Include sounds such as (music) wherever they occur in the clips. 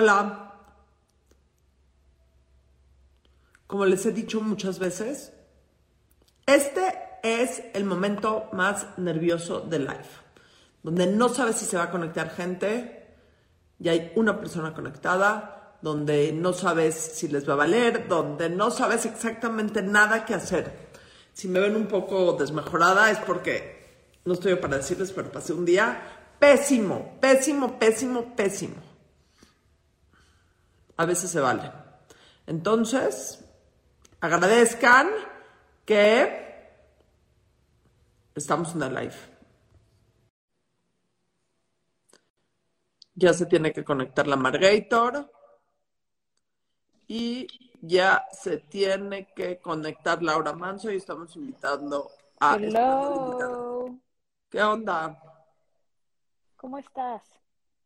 Hola. Como les he dicho muchas veces, este es el momento más nervioso de live, donde no sabes si se va a conectar gente, y hay una persona conectada, donde no sabes si les va a valer, donde no sabes exactamente nada que hacer. Si me ven un poco desmejorada es porque no estoy para decirles, pero pasé un día pésimo, pésimo, pésimo, pésimo. A veces se vale. Entonces, agradezcan que estamos en el live. Ya se tiene que conectar la Margator. Y ya se tiene que conectar Laura Manso y estamos invitando a... Hello. ¿Qué onda? ¿Cómo estás?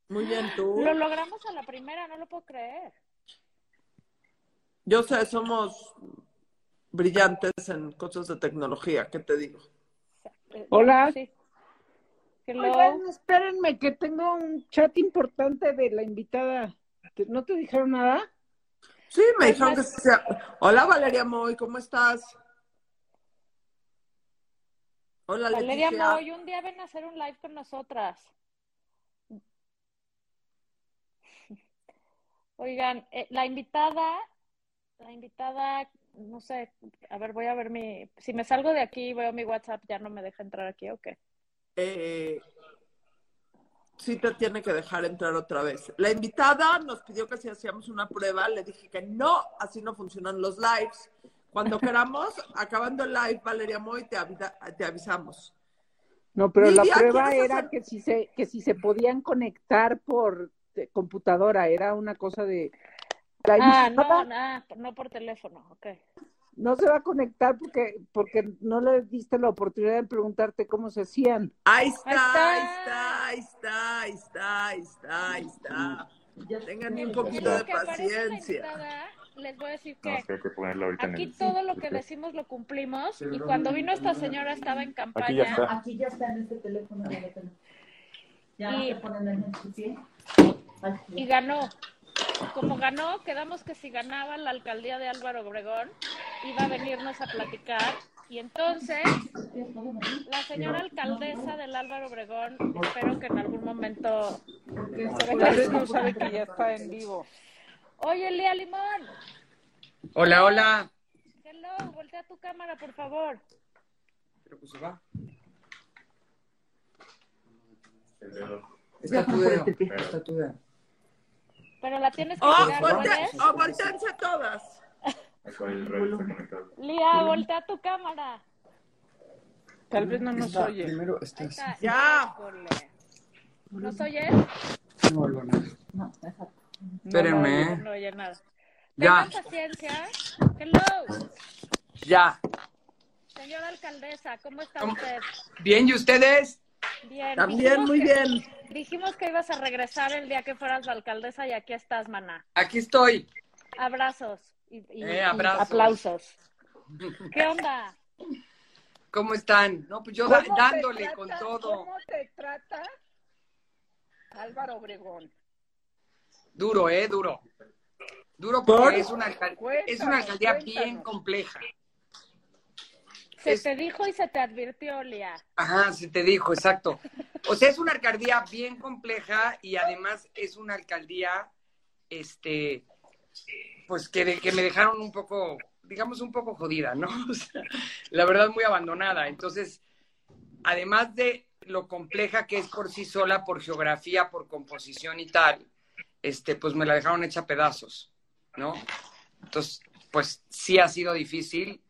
Muy bien, ¿tú? Lo logramos a la primera, no lo puedo creer. Yo sé, somos brillantes en cosas de tecnología, ¿qué te digo? Hola. Sí. Hello. Oigan, espérenme que tengo un chat importante de la invitada. ¿Te- ¿No te dijeron nada? Sí, me dijeron que sea... Hola Valeria Moy, ¿cómo estás? Hola Valeria Leticia. Moy, un día ven a hacer un live con nosotras. (laughs) Oigan, eh, la invitada, la invitada, no sé, a ver, voy a ver mi, si me salgo de aquí y veo mi WhatsApp, ya no me deja entrar aquí, ¿o qué? eh, sí te tiene que dejar entrar otra vez. La invitada nos pidió que si hacíamos una prueba, le dije que no, así no funcionan los lives. Cuando (laughs) queramos, acabando el live, Valeria Moy, te, avisa- te avisamos. No, pero la prueba ¿quieres era hacer- que si se que si se podían conectar por eh, computadora, era una cosa de la Ah, no, ah, no por teléfono, ok. no se va a conectar porque porque no le diste la oportunidad de preguntarte cómo se hacían. Ahí está, Ahí ahí está. ahí está, ahí está, ahí está, ahí está. Tengan un poquito de paciencia. les voy a decir No, que aquí el... todo lo que decimos lo cumplimos y cuando vino esta señora estaba en Aquí ya campaña está. Aquí ya está en este teléfono. Ya, lo tengo. ya Y- se ponen en su pie. Y ganó. Como ganó, quedamos que si ganaba la alcaldía de Álvaro Obregón, iba a venirnos a platicar. Y entonces, la señora alcaldesa del Álvaro Obregón, espero que en algún momento se Tal vez venga. no sabe que ya está en vivo. Oye, Lía Limón, Hola, hola. hello, voltea tu cámara, por favor. Pero pues se va. Está tu dedo. Está tu dedo. Pero la tienes que Oh, girar, voltea, ¿puedes? oh, volteense todas. Lía, voltea tu cámara. Tal vez no nos Está- oye. Primero Ahí está. Ya. ¿Nos oyes? No vuelvo a nada. No, exacto. Espérenme. No oye nada. Ya. Tengan paciencia. Hello, Ya. señora alcaldesa, ¿cómo está ¿Cómo? usted? Bien, ¿y ustedes? Bien. También, Dijimos muy que- bien. Dijimos que ibas a regresar el día que fueras la alcaldesa y aquí estás, maná. Aquí estoy. Abrazos y, y- Eh, y aplausos. (laughs) ¿Qué onda? ¿Cómo están? No, pues yo da- ¿Cómo te dándole trata- con todo. ¿Cómo te trata Álvaro Obregón? Duro, ¿eh? Duro. Duro porque ¿Por? es una, alcal- Cuéntanos, es una alcaldía cuéntanos. bien compleja. Se Es- te dijo y se te advirtió, Lía. Ajá, se te dijo, exacto. O sea, es una alcaldía bien compleja y además es una alcaldía, este, pues que, de- que me dejaron un poco, digamos, un poco jodida, ¿no? (laughs) O sea, la verdad, muy abandonada. Entonces, además de lo compleja que es por sí sola, por geografía, por composición y tal, este, pues me la dejaron hecha pedazos, ¿no? Entonces, pues sí ha sido difícil,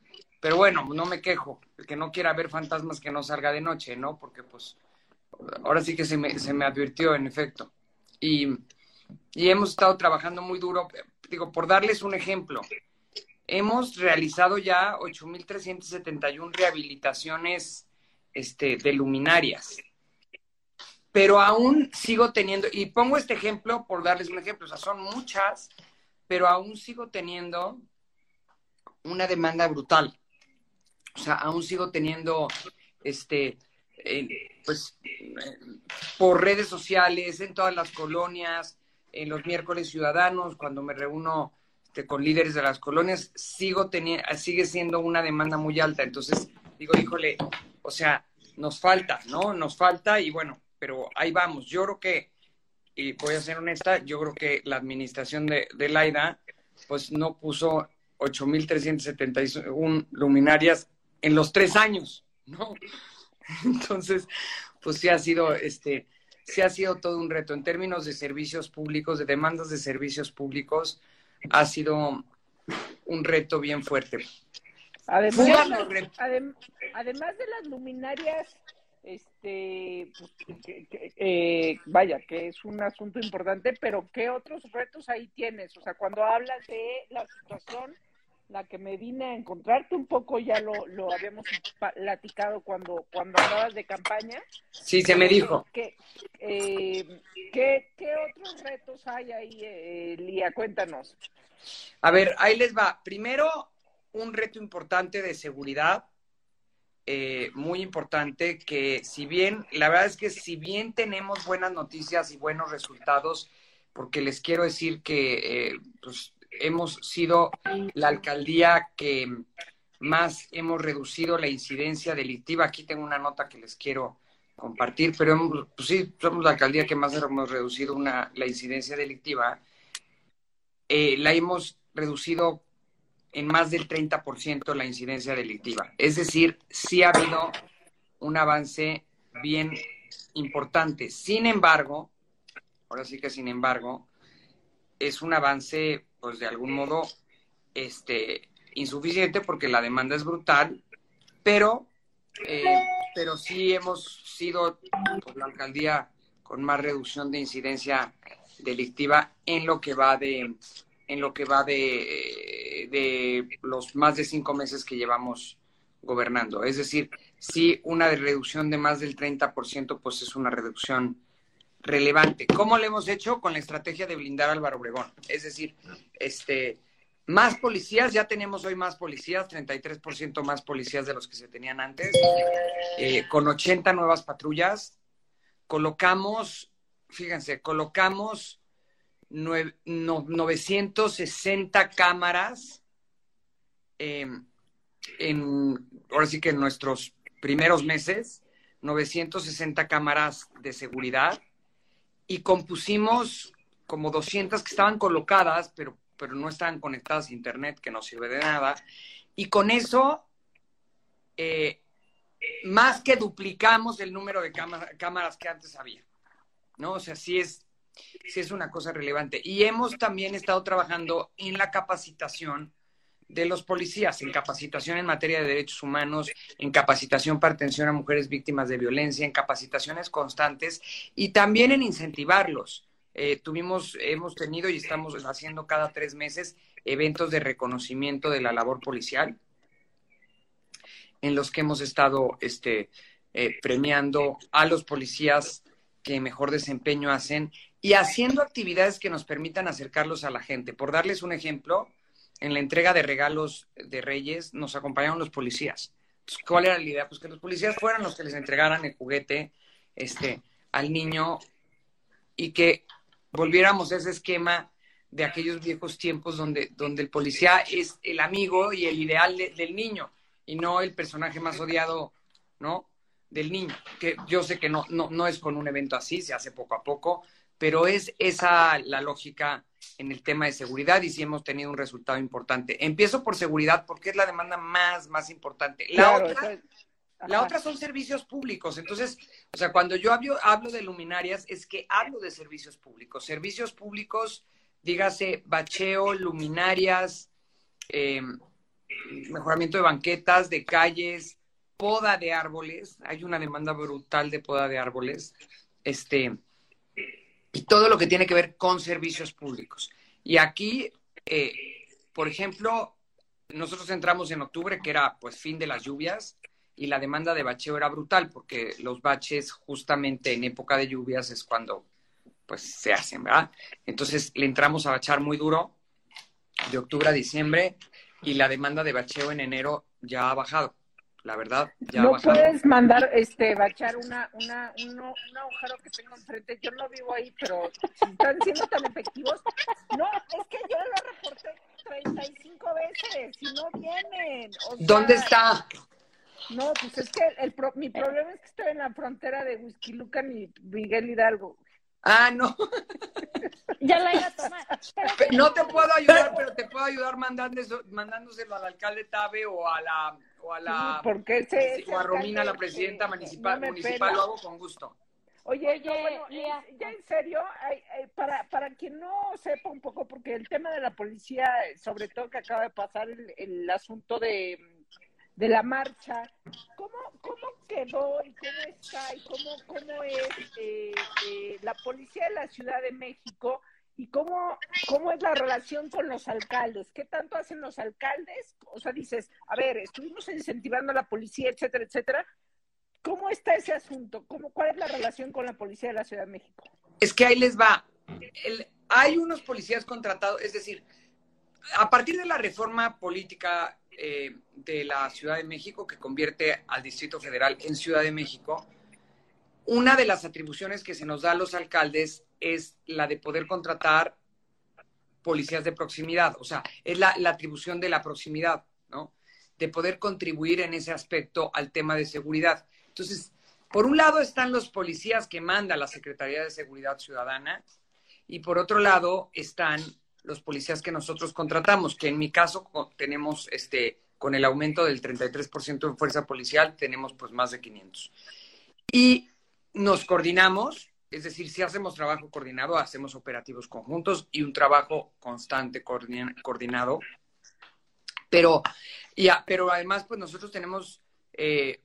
pero bueno, no me quejo. El que no quiera ver fantasmas que no salga de noche, ¿no? Porque pues ahora sí que se me, se me advirtió, en efecto. Y, y hemos estado trabajando muy duro. Digo, por darles un ejemplo, hemos realizado ya 8.371 rehabilitaciones este, de luminarias. Pero aún sigo teniendo, y pongo este ejemplo por darles un ejemplo, o sea, son muchas, pero aún sigo teniendo una demanda brutal. O sea, aún sigo teniendo, este, pues, por redes sociales, en todas las colonias, en los miércoles ciudadanos, cuando me reúno este, con líderes de las colonias, sigo teniendo, sigue siendo una demanda muy alta. Entonces, digo, híjole, o sea, nos falta, ¿no? Nos falta y bueno, pero ahí vamos. Yo creo que, y voy a ser honesta, yo creo que la administración de, de Laida, pues no puso 8.371 luminarias en los tres años, ¿no? (laughs) Entonces, pues sí ha sido, este, sí ha sido todo un reto. En términos de servicios públicos, de demandas de servicios públicos, ha sido un reto bien fuerte. Además, adem- además de las luminarias, este, que- que- eh, vaya, que es un asunto importante, pero ¿qué otros retos ahí tienes? O sea, cuando hablas de la situación, la que me vine a encontrarte un poco, ya lo, lo habíamos platicado cuando, cuando hablabas de campaña. Sí, se me dijo. ¿Qué, eh, ¿qué, qué otros retos hay ahí, eh, Lía? Cuéntanos. A ver, ahí les va. Primero, un reto importante de seguridad, eh, muy importante, que si bien, la verdad es que si bien tenemos buenas noticias y buenos resultados, porque les quiero decir que eh, pues, hemos sido la alcaldía que más hemos reducido la incidencia delictiva. Aquí tengo una nota que les quiero compartir, pero hemos- pues sí, somos la alcaldía que más hemos reducido una, la incidencia delictiva. Eh, la hemos reducido en más del 30% la incidencia delictiva. Es decir, sí ha habido un avance bien importante. Sin embargo, ahora sí que sin embargo, es un avance, pues de algún modo, este, insuficiente porque la demanda es brutal, pero, eh, pero sí hemos sido pues, la alcaldía con más reducción de incidencia delictiva en lo que va de en lo que va de, de los más de cinco meses que llevamos gobernando. Es decir, sí, una reducción de más del 30%, pues es una reducción relevante. ¿Cómo lo hemos hecho? Con la estrategia de blindar a Álvaro Obregón. Es decir, este, más policías, ya tenemos hoy más policías, 33% más policías de los que se tenían antes, eh, con 80 nuevas patrullas. Colocamos, fíjense, colocamos nue- no- 960 cámaras eh, en, ahora sí que en nuestros primeros meses, 960 cámaras de seguridad y compusimos como 200 que estaban colocadas, pero, pero no estaban conectadas a internet, que no sirve de nada. Y con eso, eh, más que duplicamos el número de cámara- cámaras que antes había. ¿No? O sea, sí es, sí es una cosa relevante. Y hemos también estado trabajando en la capacitación de los policías, en capacitación en materia de derechos humanos, en capacitación para atención a mujeres víctimas de violencia, en capacitaciones constantes y también en incentivarlos. Eh, tuvimos, hemos tenido y estamos haciendo cada tres meses eventos de reconocimiento de la labor policial en los que hemos estado este, eh, premiando a los policías que mejor desempeño hacen y haciendo actividades que nos permitan acercarlos a la gente. Por darles un ejemplo, en la entrega de regalos de Reyes nos acompañaron los policías. ¿Cuál era la idea? Pues que los policías fueran los que les entregaran el juguete este, al niño y que volviéramos a ese esquema de aquellos viejos tiempos donde, donde el policía es el amigo y el ideal de- del niño y no el personaje más odiado, ¿no? Del niño. Que yo sé que no, no, no es con un evento así, se hace poco a poco, pero es esa la lógica en el tema de seguridad y sí hemos tenido un resultado importante. Empiezo por seguridad porque es la demanda más, más importante. La Claro, otra, la otra son servicios públicos. Entonces, o sea, cuando yo hablo, hablo de luminarias, es que hablo de servicios públicos. Servicios públicos, dígase, bacheo, luminarias, eh, mejoramiento de banquetas, de calles, poda de árboles. Hay una demanda brutal de poda de árboles. Este, y todo lo que tiene que ver con servicios públicos. Y aquí, eh, por ejemplo, nosotros entramos en octubre, que era pues fin de las lluvias, y la demanda de bacheo era brutal, porque los baches justamente en época de lluvias es cuando pues se hacen, ¿verdad? Entonces le entramos a bachar muy duro de octubre a diciembre y la demanda de bacheo en enero ya ha bajado. La verdad, ya no bajaron. puedes mandar, este, bachar una, una, uno- un agujero que tengo enfrente. Yo no vivo ahí, pero si están siendo tan efectivos. No, es que yo lo reporté 35 veces y no vienen. O sea, ¿Dónde está? No, pues es que el pro- mi problema es que estoy en la frontera de Whisky Lucan y Miguel Hidalgo. Ah, no. Ya la iba a tomar. No te puedo ayudar, pero te puedo ayudar mandando- mandándoselo al alcalde Tabe o a la o a la porque ese o a Romina, la presidenta municipal, no municipal lo hago con gusto. Oye, Oye, no, bueno, en- ya en serio, para, para quien no sepa un poco, porque el tema de la policía, sobre todo que acaba de pasar el, el asunto de, de la marcha, ¿cómo, cómo quedó y cómo está y cómo, cómo es eh, eh, la policía de la Ciudad de México y cómo, cómo es la relación con los alcaldes? ¿Qué tanto hacen los alcaldes? O sea, dices, a ver, estuvimos incentivando a la policía, etcétera, etcétera. ¿Cómo está ese asunto? ¿Cómo, ¿Cuál es la relación con la policía de la Ciudad de México? Es que ahí les va. El- hay unos policías contratados, es decir, a partir de la reforma política eh, de la Ciudad de México que convierte al Distrito Federal en Ciudad de México, una de las atribuciones que se nos da a los alcaldes es la de poder contratar policías de proximidad, o sea, es la, atribución de la proximidad, ¿no? De poder contribuir en ese aspecto al tema de seguridad. Entonces, por un lado están los policías que manda la Secretaría de Seguridad Ciudadana y por otro lado están los policías que nosotros contratamos, que en mi caso tenemos este con el aumento del 33% en fuerza policial tenemos pues más de 500. Y nos coordinamos, es decir, si hacemos trabajo coordinado, hacemos operativos conjuntos y un trabajo constante coordina- coordinado. Pero, ya, pero además, pues nosotros tenemos eh,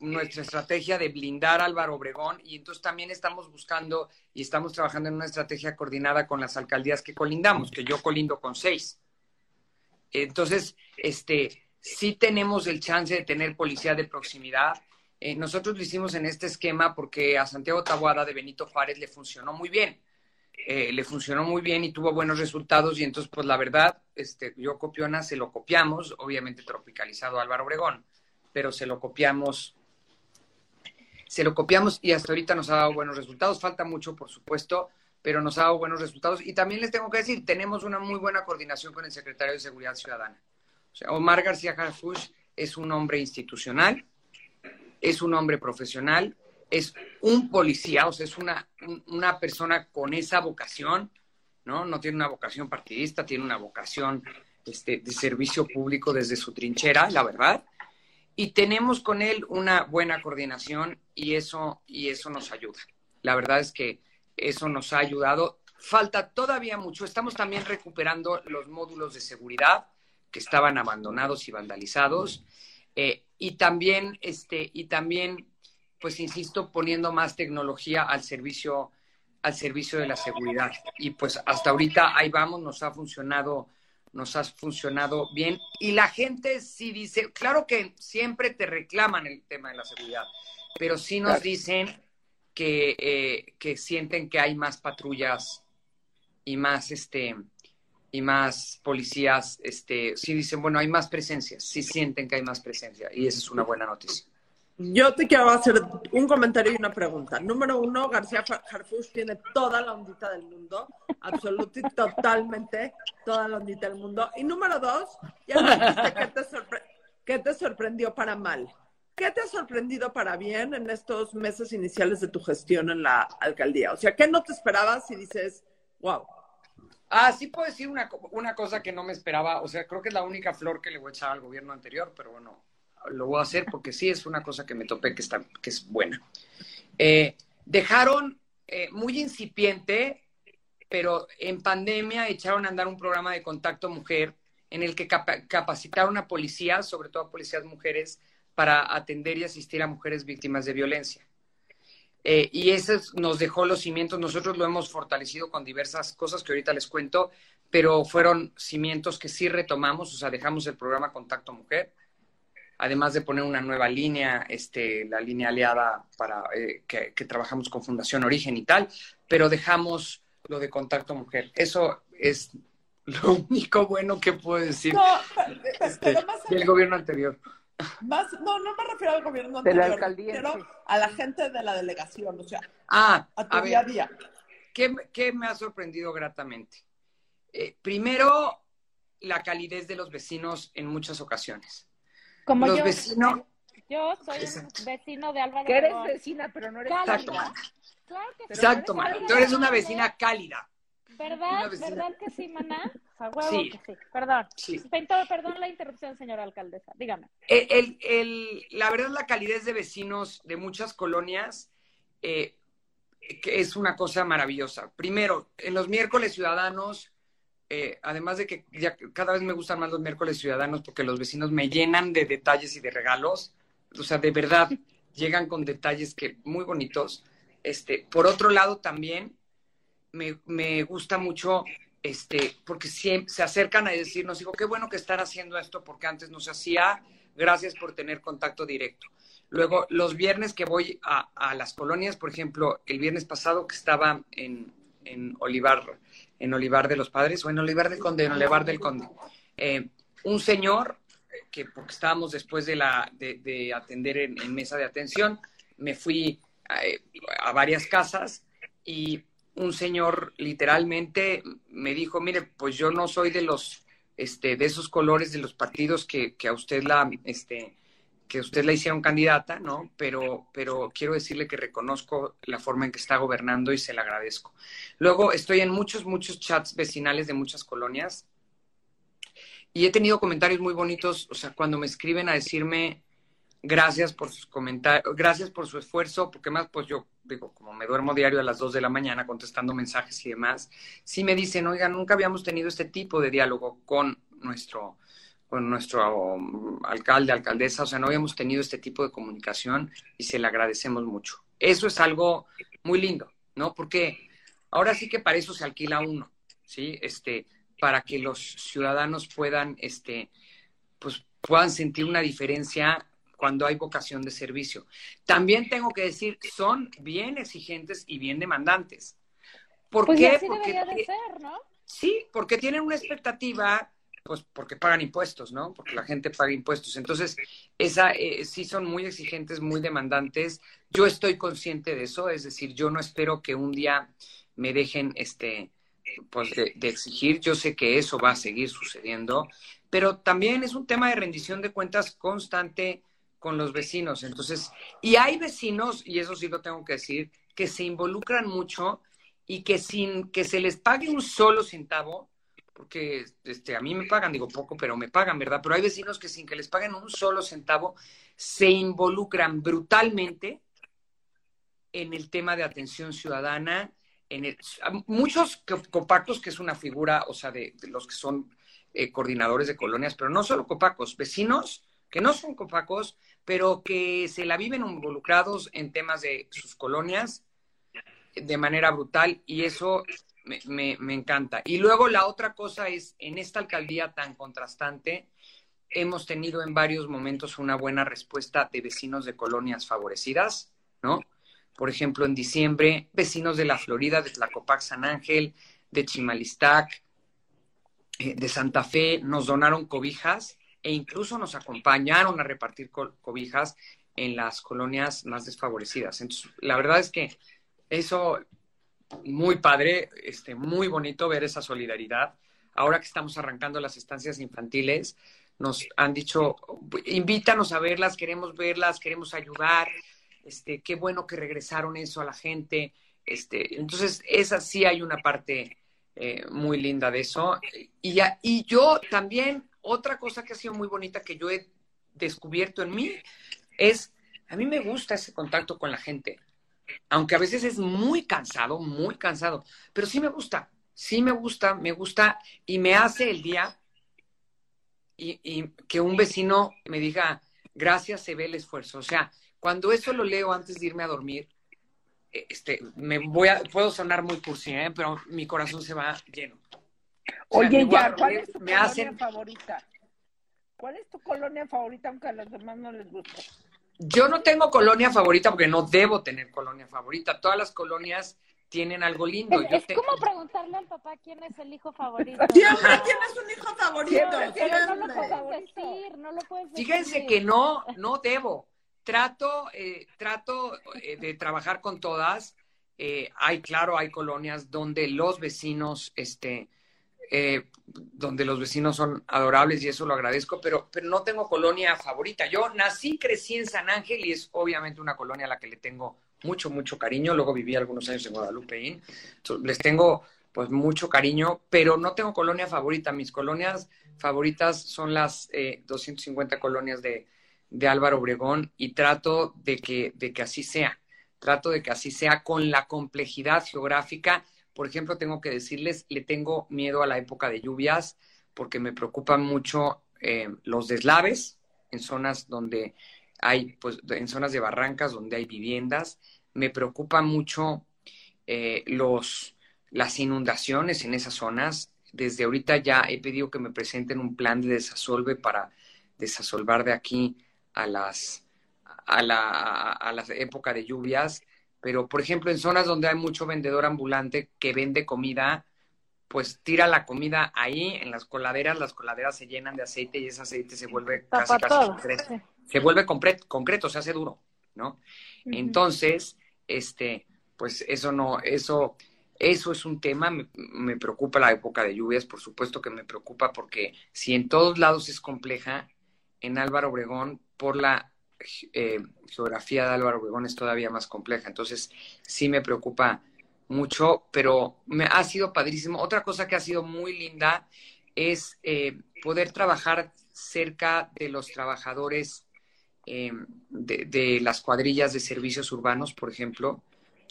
nuestra estrategia de blindar a Álvaro Obregón y entonces también estamos buscando y estamos trabajando en una estrategia coordinada con las alcaldías que colindamos, que yo colindo con seis. Entonces, este, sí tenemos el chance de tener policía de proximidad. Eh, nosotros lo hicimos en este esquema porque a Santiago Tabuada de Benito Juárez le funcionó muy bien. Eh, le funcionó muy bien y tuvo buenos resultados y entonces, pues la verdad, este, yo Copiona se lo copiamos, obviamente tropicalizado a Álvaro Obregón, pero se lo copiamos, se lo copiamos y hasta ahorita nos ha dado buenos resultados. Falta mucho, por supuesto, pero nos ha dado buenos resultados. Y también les tengo que decir, tenemos una muy buena coordinación con el secretario de Seguridad Ciudadana. O sea, Omar García Harfush es un hombre institucional, es un hombre profesional, es un policía, o sea, es una, un- una persona con esa vocación, ¿no? No tiene una vocación partidista, tiene una vocación este, de servicio público desde su trinchera, la verdad. Y tenemos con él una buena coordinación y eso, y eso nos ayuda. La verdad es que eso nos ha ayudado. Falta todavía mucho. Estamos también recuperando los módulos de seguridad que estaban abandonados y vandalizados. Eh, y también, este, y también, pues insisto, poniendo más tecnología al servicio, al servicio de la seguridad. Y pues hasta ahorita ahí vamos, nos ha funcionado, nos ha funcionado bien. Y la gente sí dice, claro que siempre te reclaman el tema de la seguridad, pero sí nos dicen que, eh, que sienten que hay más patrullas y más este y más policías, este, sí dicen, bueno, hay más presencia, sí sienten que hay más presencia, y esa es una buena noticia. Yo te quiero hacer un comentario y una pregunta. Número uno, García Harfuch tiene toda la ondita del mundo, absolutamente, totalmente toda la ondita del mundo. Y número dos, ya me dijiste que te, que te sorprendió para mal. ¿Qué te ha sorprendido para bien en estos meses iniciales de tu gestión en la alcaldía? O sea, ¿qué no te esperabas y dices, wow? Ah, sí puedo decir una, una cosa que no me esperaba, o sea, creo que es la única flor que le voy a echar al gobierno anterior, pero bueno, lo voy a hacer porque sí es una cosa que me topé que, está, que es buena. Eh, dejaron eh, muy incipiente, pero en pandemia echaron a andar un programa de contacto mujer en el que capa- capacitaron a policías, sobre todo a policías mujeres, para atender y asistir a mujeres víctimas de violencia. Eh, y eso es- nos dejó los cimientos. Nosotros lo hemos fortalecido con diversas cosas que ahorita les cuento, pero fueron cimientos que sí retomamos, o sea, dejamos el programa Contacto Mujer, además de poner una nueva línea, este, la línea aliada para eh, que, que trabajamos con Fundación Origen y tal, pero dejamos lo de Contacto Mujer. Eso es lo (laughs) único bueno que puedo decir No, este, del gobierno anterior. Más, no, no me refiero al gobierno De la anterior, alcaldía, pero sí. a la gente de la delegación, o sea, Ah, a tu a día a día. ¿qué, qué me ha sorprendido gratamente? Eh, primero, la calidez de los vecinos en muchas ocasiones. Como los yo, vecinos, yo soy Exacto. un vecino de Álvaro Que eres vecina, pero no eres Cálida. exacto. Mana, tú eres una vecina cálida. ¿Verdad? ¿Verdad que sí, maná? Huevo Sí. que sí. Perdón. Sí. Perdón, perdón la interrupción, señora alcaldesa. Dígame. El, el- el- la verdad, la calidez de vecinos de muchas colonias eh, que es una cosa maravillosa. Primero, en los miércoles ciudadanos, eh, además de que ya cada vez me gustan más los miércoles ciudadanos porque los vecinos me llenan de detalles y de regalos. O sea, de verdad, (laughs) llegan con detalles que muy bonitos. Este, por otro lado, también me, gusta mucho este, porque siempre se acercan a decirnos, digo, qué bueno que están haciendo esto porque antes no se hacía, gracias por tener contacto directo. Luego, los viernes que voy a, a las colonias, por ejemplo, el viernes pasado que estaba en, en Olivar, en Olivar de los Padres, o en Olivar del Conde, en Olivar del Conde, eh, un señor, eh, que porque estábamos después de, la, de, de atender en, en mesa de atención, me fui eh, a varias casas y un señor literalmente me dijo, mire, pues yo no soy de los, este, de esos colores de los partidos que, a usted la, este, que usted hicieron candidata, ¿no? Pero, pero quiero decirle que reconozco la forma en que está gobernando y se la agradezco. Luego estoy en muchos, muchos chats vecinales de muchas colonias y he tenido comentarios muy bonitos, o sea, cuando me escriben a decirme gracias por sus comentarios, gracias por su esfuerzo, porque más, pues yo digo, como me duermo diario a las 2 de la mañana contestando mensajes y demás, sí me dicen, oiga, nunca habíamos tenido este tipo de diálogo con nuestro, con nuestro um, alcalde, alcaldesa, o sea, no habíamos tenido este tipo de comunicación y se le agradecemos mucho. Eso es algo muy lindo, ¿no? Porque ahora sí que para eso se alquila uno, ¿sí? Este, para que los ciudadanos puedan, este, pues puedan sentir una diferencia cuando hay vocación de servicio. También tengo que decir, son bien exigentes y bien demandantes. ¿Por Pues qué? así Porque debería de ser, ¿no? Sí, porque tienen una expectativa, pues porque pagan impuestos, ¿no? Porque la gente paga impuestos. Entonces, esa eh, sí son muy exigentes, muy demandantes. Yo estoy consciente de eso, es decir, yo no espero que un día me dejen, este, pues de, de exigir. Yo sé que eso va a seguir sucediendo, pero también es un tema de rendición de cuentas constante con los vecinos. Entonces, y hay vecinos, y eso sí lo tengo que decir, que se involucran mucho y que sin que se les pague un solo centavo, porque este, a mí me pagan, digo poco, pero me pagan, ¿verdad? Pero hay vecinos que sin que les paguen un solo centavo, se involucran brutalmente en el tema de atención ciudadana, en el, muchos copacos, que es una figura, o sea, de, de los que son eh, coordinadores de colonias, pero no solo copacos, vecinos que no son copacos, pero que se la viven involucrados en temas de sus colonias de manera brutal y eso me, me, encanta. Y luego la otra cosa es, en esta alcaldía tan contrastante, hemos tenido en varios momentos una buena respuesta de vecinos de colonias favorecidas, ¿no? Por ejemplo, en diciembre, vecinos de la Florida, de Tlacopac San Ángel, de Chimalistac, eh, de Santa Fe, nos donaron cobijas e incluso nos acompañaron a repartir co cobijas en las colonias más desfavorecidas. Entonces, la verdad es que eso, muy padre, este, muy bonito ver esa solidaridad. Ahora que estamos arrancando las estancias infantiles, nos han dicho, invítanos a verlas, queremos verlas, queremos ayudar. Este, qué bueno que regresaron eso a la gente. Este, entonces, esa sí hay una parte eh, muy linda de eso. Y, y yo también otra cosa que ha sido muy bonita que yo he descubierto en mí es, a mí me gusta ese contacto con la gente, aunque a veces es muy cansado, muy cansado, pero sí me gusta, sí me gusta, me gusta y me hace el día y, y que un vecino me diga, gracias, se ve el esfuerzo. O sea, cuando eso lo leo antes de irme a dormir, este, me voy a, puedo sonar muy cursi, ¿eh? pero mi corazón se va lleno. O sea, Oye, ya, ¿cuál es tu me colonia hacen... favorita? ¿Cuál es tu colonia favorita aunque a los demás no les guste? Yo no tengo colonia favorita porque no debo tener colonia favorita. Todas las colonias tienen algo lindo. Es, Yo es te- como preguntarle al papá quién es el hijo favorito. (laughs) Siempre tienes un hijo favorito. Siempre, no lo puedes decir, no lo puedes decir. Fíjense que no, no debo. Trato, eh, trato eh, de trabajar con todas. Eh, hay, claro, hay colonias donde los vecinos, este, eh, donde los vecinos son adorables y eso lo agradezco, pero, pero no tengo colonia favorita. Yo nací, crecí en San Ángel y es obviamente una colonia a la que le tengo mucho, mucho cariño. Luego viví algunos años en Guadalupe. Entonces, les tengo pues mucho cariño, pero no tengo colonia favorita. Mis colonias favoritas son las eh, 250 colonias de, de Álvaro Obregón y trato de que, de que así sea. Trato de que así sea con la complejidad geográfica. Por ejemplo, tengo que decirles, le tengo miedo a la época de lluvias porque me preocupan mucho eh, los deslaves en zonas donde hay, pues, en zonas de barrancas donde hay viviendas. Me preocupa mucho eh, los, las inundaciones en esas zonas. Desde ahorita ya he pedido que me presenten un plan de desasolve para desasolvar de aquí a las a la, a la época de lluvias. Pero, por ejemplo, en zonas donde hay mucho vendedor ambulante que vende comida, pues tira la comida ahí en las coladeras, las coladeras se llenan de aceite y ese aceite se vuelve casi, casi concreto. Se vuelve concreto, se hace duro, ¿no? Entonces, este, pues eso no, eso, eso es un tema, me, me preocupa la época de lluvias, por supuesto que me preocupa porque si en todos lados es compleja, en Álvaro Obregón, por la eh, geografía de Álvaro Obregón es todavía más compleja. Entonces, sí me preocupa mucho, pero me ha sido padrísimo. Otra cosa que ha sido muy linda es eh, poder trabajar cerca de los trabajadores eh, de, las cuadrillas de servicios urbanos, por ejemplo,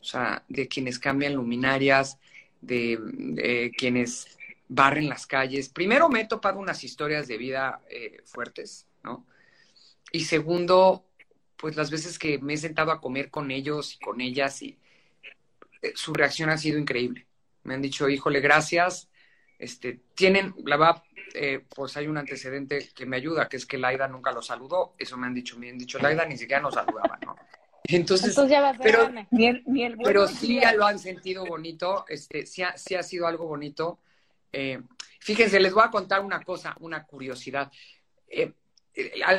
o sea, de quienes cambian luminarias, de, quienes barren las calles. Primero me he topado unas historias de vida fuertes, ¿no? Y segundo, pues las veces que me he sentado a comer con ellos y con ellas y eh, su reacción ha sido increíble. Me han dicho, híjole, gracias. Este, tienen, la verdad, eh, pues hay un antecedente que me ayuda, que es que Laida nunca los saludó. Eso me han dicho, me han dicho, Laida ni siquiera nos saludaba, ¿no? Entonces, Entonces ya vas pero-. Ni el, ni el buenos pero sí días. ya lo han sentido bonito, este, sí ha, sí ha sido algo bonito. Eh, fíjense, les voy a contar una cosa, una curiosidad. Eh,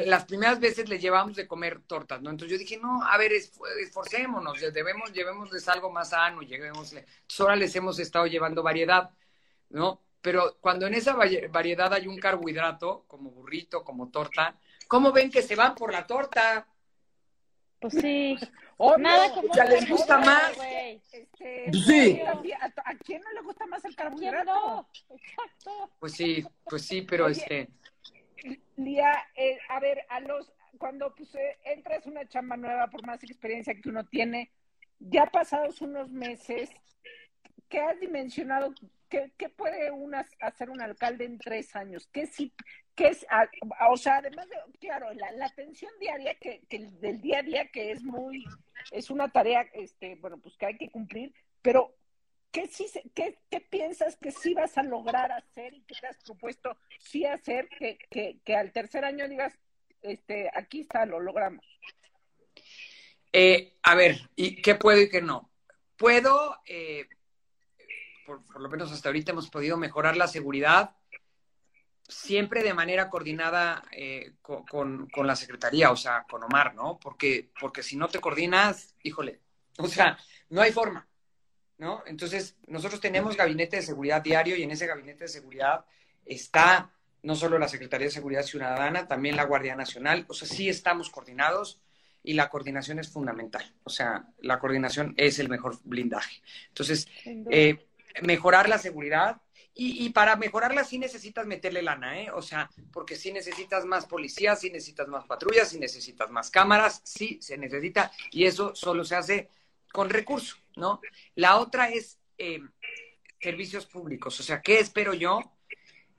las primeras veces les llevamos de comer tortas, ¿no? Entonces yo dije, no, a ver, esforcémonos, debemos, llevémosles algo más sano, llevémosle. Entonces ahora les hemos estado llevando variedad, ¿no? Pero cuando en esa varie- variedad hay un carbohidrato, como burrito, como torta, ¿cómo ven que se van por la torta? Pues sí. Obvio. Nada como Ya les gusta más. Este, Sí. ¿A, a quién no le gusta más el ¿Quién carbohidrato? no? Pues sí, pues sí, pero Oye, este... Lía, eh, a ver, a los cuando pues, eh, entras una chamba nueva, por más experiencia que uno tiene, ya pasados unos meses, ¿qué has dimensionado? ¿Qué, puede una, hacer un alcalde en tres años? ¿Qué sí, qué es, o sea, además de, claro, la, la atención diaria que, que el- del día a día que es muy, es una tarea, este, bueno, pues que hay que cumplir, pero ¿qué, sí, qué, qué piensas que sí vas a lograr hacer y que te has propuesto sí hacer que, que, que al tercer año digas, este, aquí está, lo logramos? Eh, a ver, ¿y qué puedo y qué no? Puedo, eh, por, por lo menos hasta ahorita hemos podido mejorar la seguridad, siempre de manera coordinada eh, co- con, con la Secretaría, o sea, con Omar, ¿no? Porque, porque si no te coordinas, híjole, o sea, no hay forma, ¿no? Entonces, nosotros tenemos gabinete de seguridad diario y en ese gabinete de seguridad está no solo la Secretaría de Seguridad Ciudadana, también la Guardia Nacional, o sea, sí estamos coordinados y la coordinación es fundamental, o sea, la coordinación es el mejor blindaje. Entonces, eh, mejorar la seguridad y, y para mejorarla sí necesitas meterle lana, ¿eh? O sea, porque sí necesitas más policías, sí necesitas más patrullas, sí necesitas más cámaras, sí se necesita y eso solo se hace con recursos, ¿no? La otra es eh, servicios públicos, o sea, ¿qué espero yo?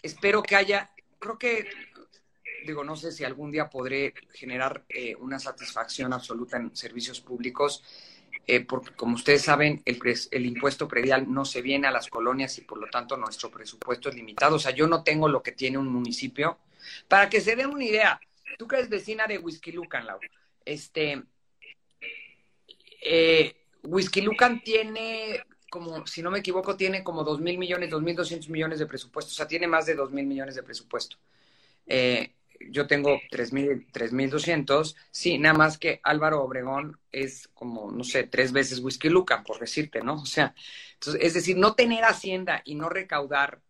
Espero que haya, creo que, digo, no sé si algún día podré generar eh, una satisfacción absoluta en servicios públicos, eh, porque como ustedes saben, el, el impuesto predial no se viene a las colonias y por lo tanto nuestro presupuesto es limitado. O sea, yo no tengo lo que tiene un municipio. Para que se den una idea, tú que eres vecina de Whisky Lucan, Lau, este, eh, Whisky Lucan tiene como, si no me equivoco, tiene como 2 mil millones, 2 mil 200 millones de presupuesto, o sea, tiene más de 2 mil millones de presupuesto. Eh, yo tengo 3 mil 3.200, sí, nada más que Álvaro Obregón es como, no sé, tres veces Whisky Luca, por decirte, ¿no? O sea, entonces, es decir, no tener hacienda y no recaudar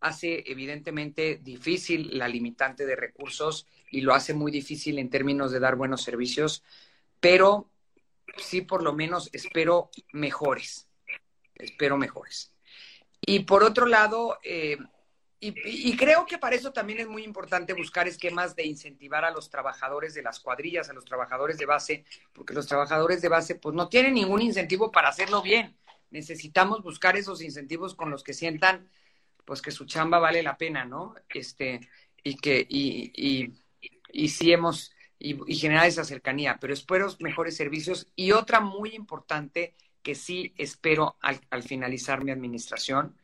hace evidentemente difícil la limitante de recursos y lo hace muy difícil en términos de dar buenos servicios, pero sí por lo menos espero mejores, espero mejores. Y por otro lado, eh, y, y, creo que para eso también es muy importante buscar esquemas de incentivar a los trabajadores de las cuadrillas, a los trabajadores de base, porque los trabajadores de base pues no tienen ningún incentivo para hacerlo bien. Necesitamos buscar esos incentivos con los que sientan pues que su chamba vale la pena, ¿no? Este, y que, y, y, y hemos, y, generar esa cercanía, pero espero mejores servicios. Y otra muy importante que sí espero al, al finalizar mi administración,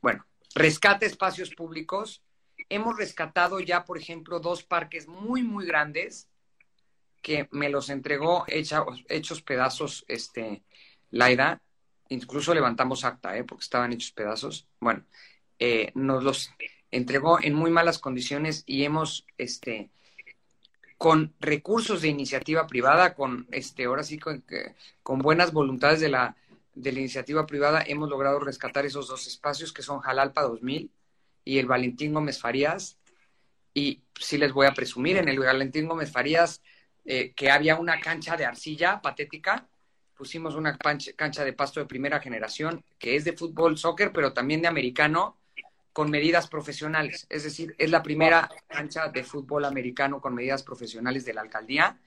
bueno, rescate espacios públicos. Hemos rescatado ya, por ejemplo, dos parques muy, muy grandes que me los entregó hecha, hechos pedazos, este, Laida. Incluso levantamos acta, ¿eh? porque estaban hechos pedazos. Bueno, eh, nos los entregó en muy malas condiciones y hemos, este, con recursos de iniciativa privada, con, este, ahora sí, con, con buenas voluntades de la, de la iniciativa privada, hemos logrado rescatar esos dos espacios que son Jalalpa 2000 y el Valentín Gómez Farías. Y sí les voy a presumir, en el Valentín Gómez Farías, eh, que había una cancha de arcilla patética, pusimos una cancha de pasto de primera generación, que es de fútbol, soccer, pero también de americano, con medidas profesionales. Es decir, es la primera cancha de fútbol americano con medidas profesionales de la alcaldía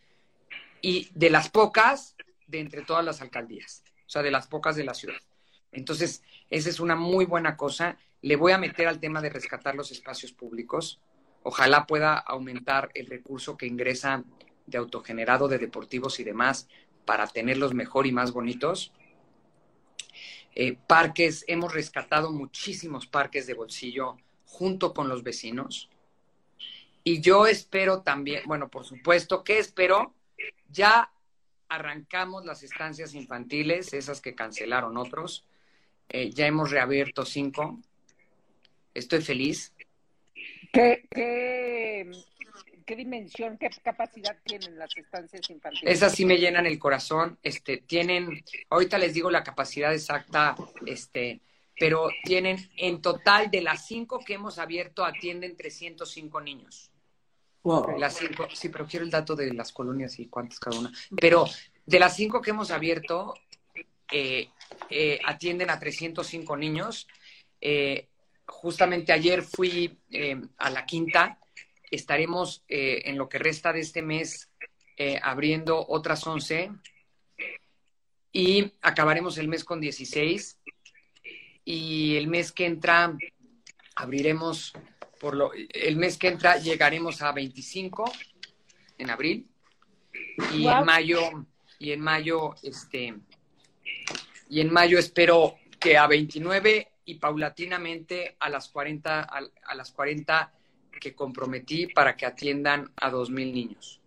y de las pocas de entre todas las alcaldías, o sea, de las pocas de la ciudad. Entonces, esa es una muy buena cosa. Le voy a meter al tema de rescatar los espacios públicos. Ojalá pueda aumentar el recurso que ingresa de autogenerado, de deportivos y demás, para tenerlos mejor y más bonitos. Eh, parques, hemos rescatado muchísimos parques de bolsillo junto con los vecinos. Y yo espero también, bueno, por supuesto, ¿qué espero? Ya arrancamos las estancias infantiles, esas que cancelaron otros. Eh, ya hemos reabierto cinco. Estoy feliz. ¿Qué, qué, qué dimensión, qué capacidad tienen las estancias infantiles? Esas sí me llenan el corazón. Este, tienen, ahorita les digo la capacidad exacta, este, pero tienen en total de las cinco que hemos abierto atienden 305 niños. Wow. Las cinco, sí, pero quiero el dato de las colonias y cuántas cada una. Pero de las cinco que hemos abierto, eh, eh, atienden a 305 niños. Eh, justamente ayer fui a la quinta estaremos eh, en lo que resta de este mes eh, abriendo otras 11 y acabaremos el mes con 16 y el mes que entra abriremos por lo el mes que entra llegaremos a 25 en abril y Wow. en mayo y en mayo este y en mayo espero que a 29 y paulatinamente a las 40 a, a las 40 que comprometí para que atiendan a 2.000 niños.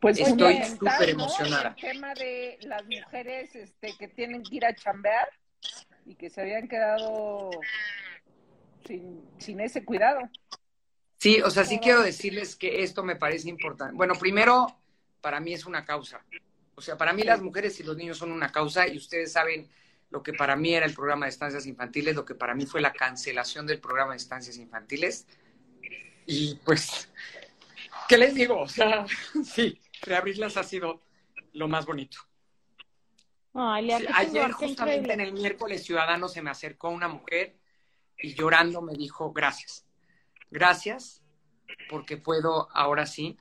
Pues Estoy súper emocionada. El tema de las mujeres este, que tienen que ir a chambear y que se habían quedado sin, sin ese cuidado. Sí, o sea, sí quiero decirles que esto me parece importante. Bueno, primero, para mí es una causa. O sea, para mí las mujeres y los niños son una causa y ustedes saben lo que para mí era el programa de estancias infantiles, lo que para mí fue la cancelación del programa de estancias infantiles. Y pues, ¿qué les digo? O sea, (laughs) sí, reabrirlas ha sido lo más bonito. Ay, Lea, Sí, Ayer, justamente en el miércoles ciudadano, se me acercó una mujer y llorando me dijo, gracias. Gracias porque puedo ahora sí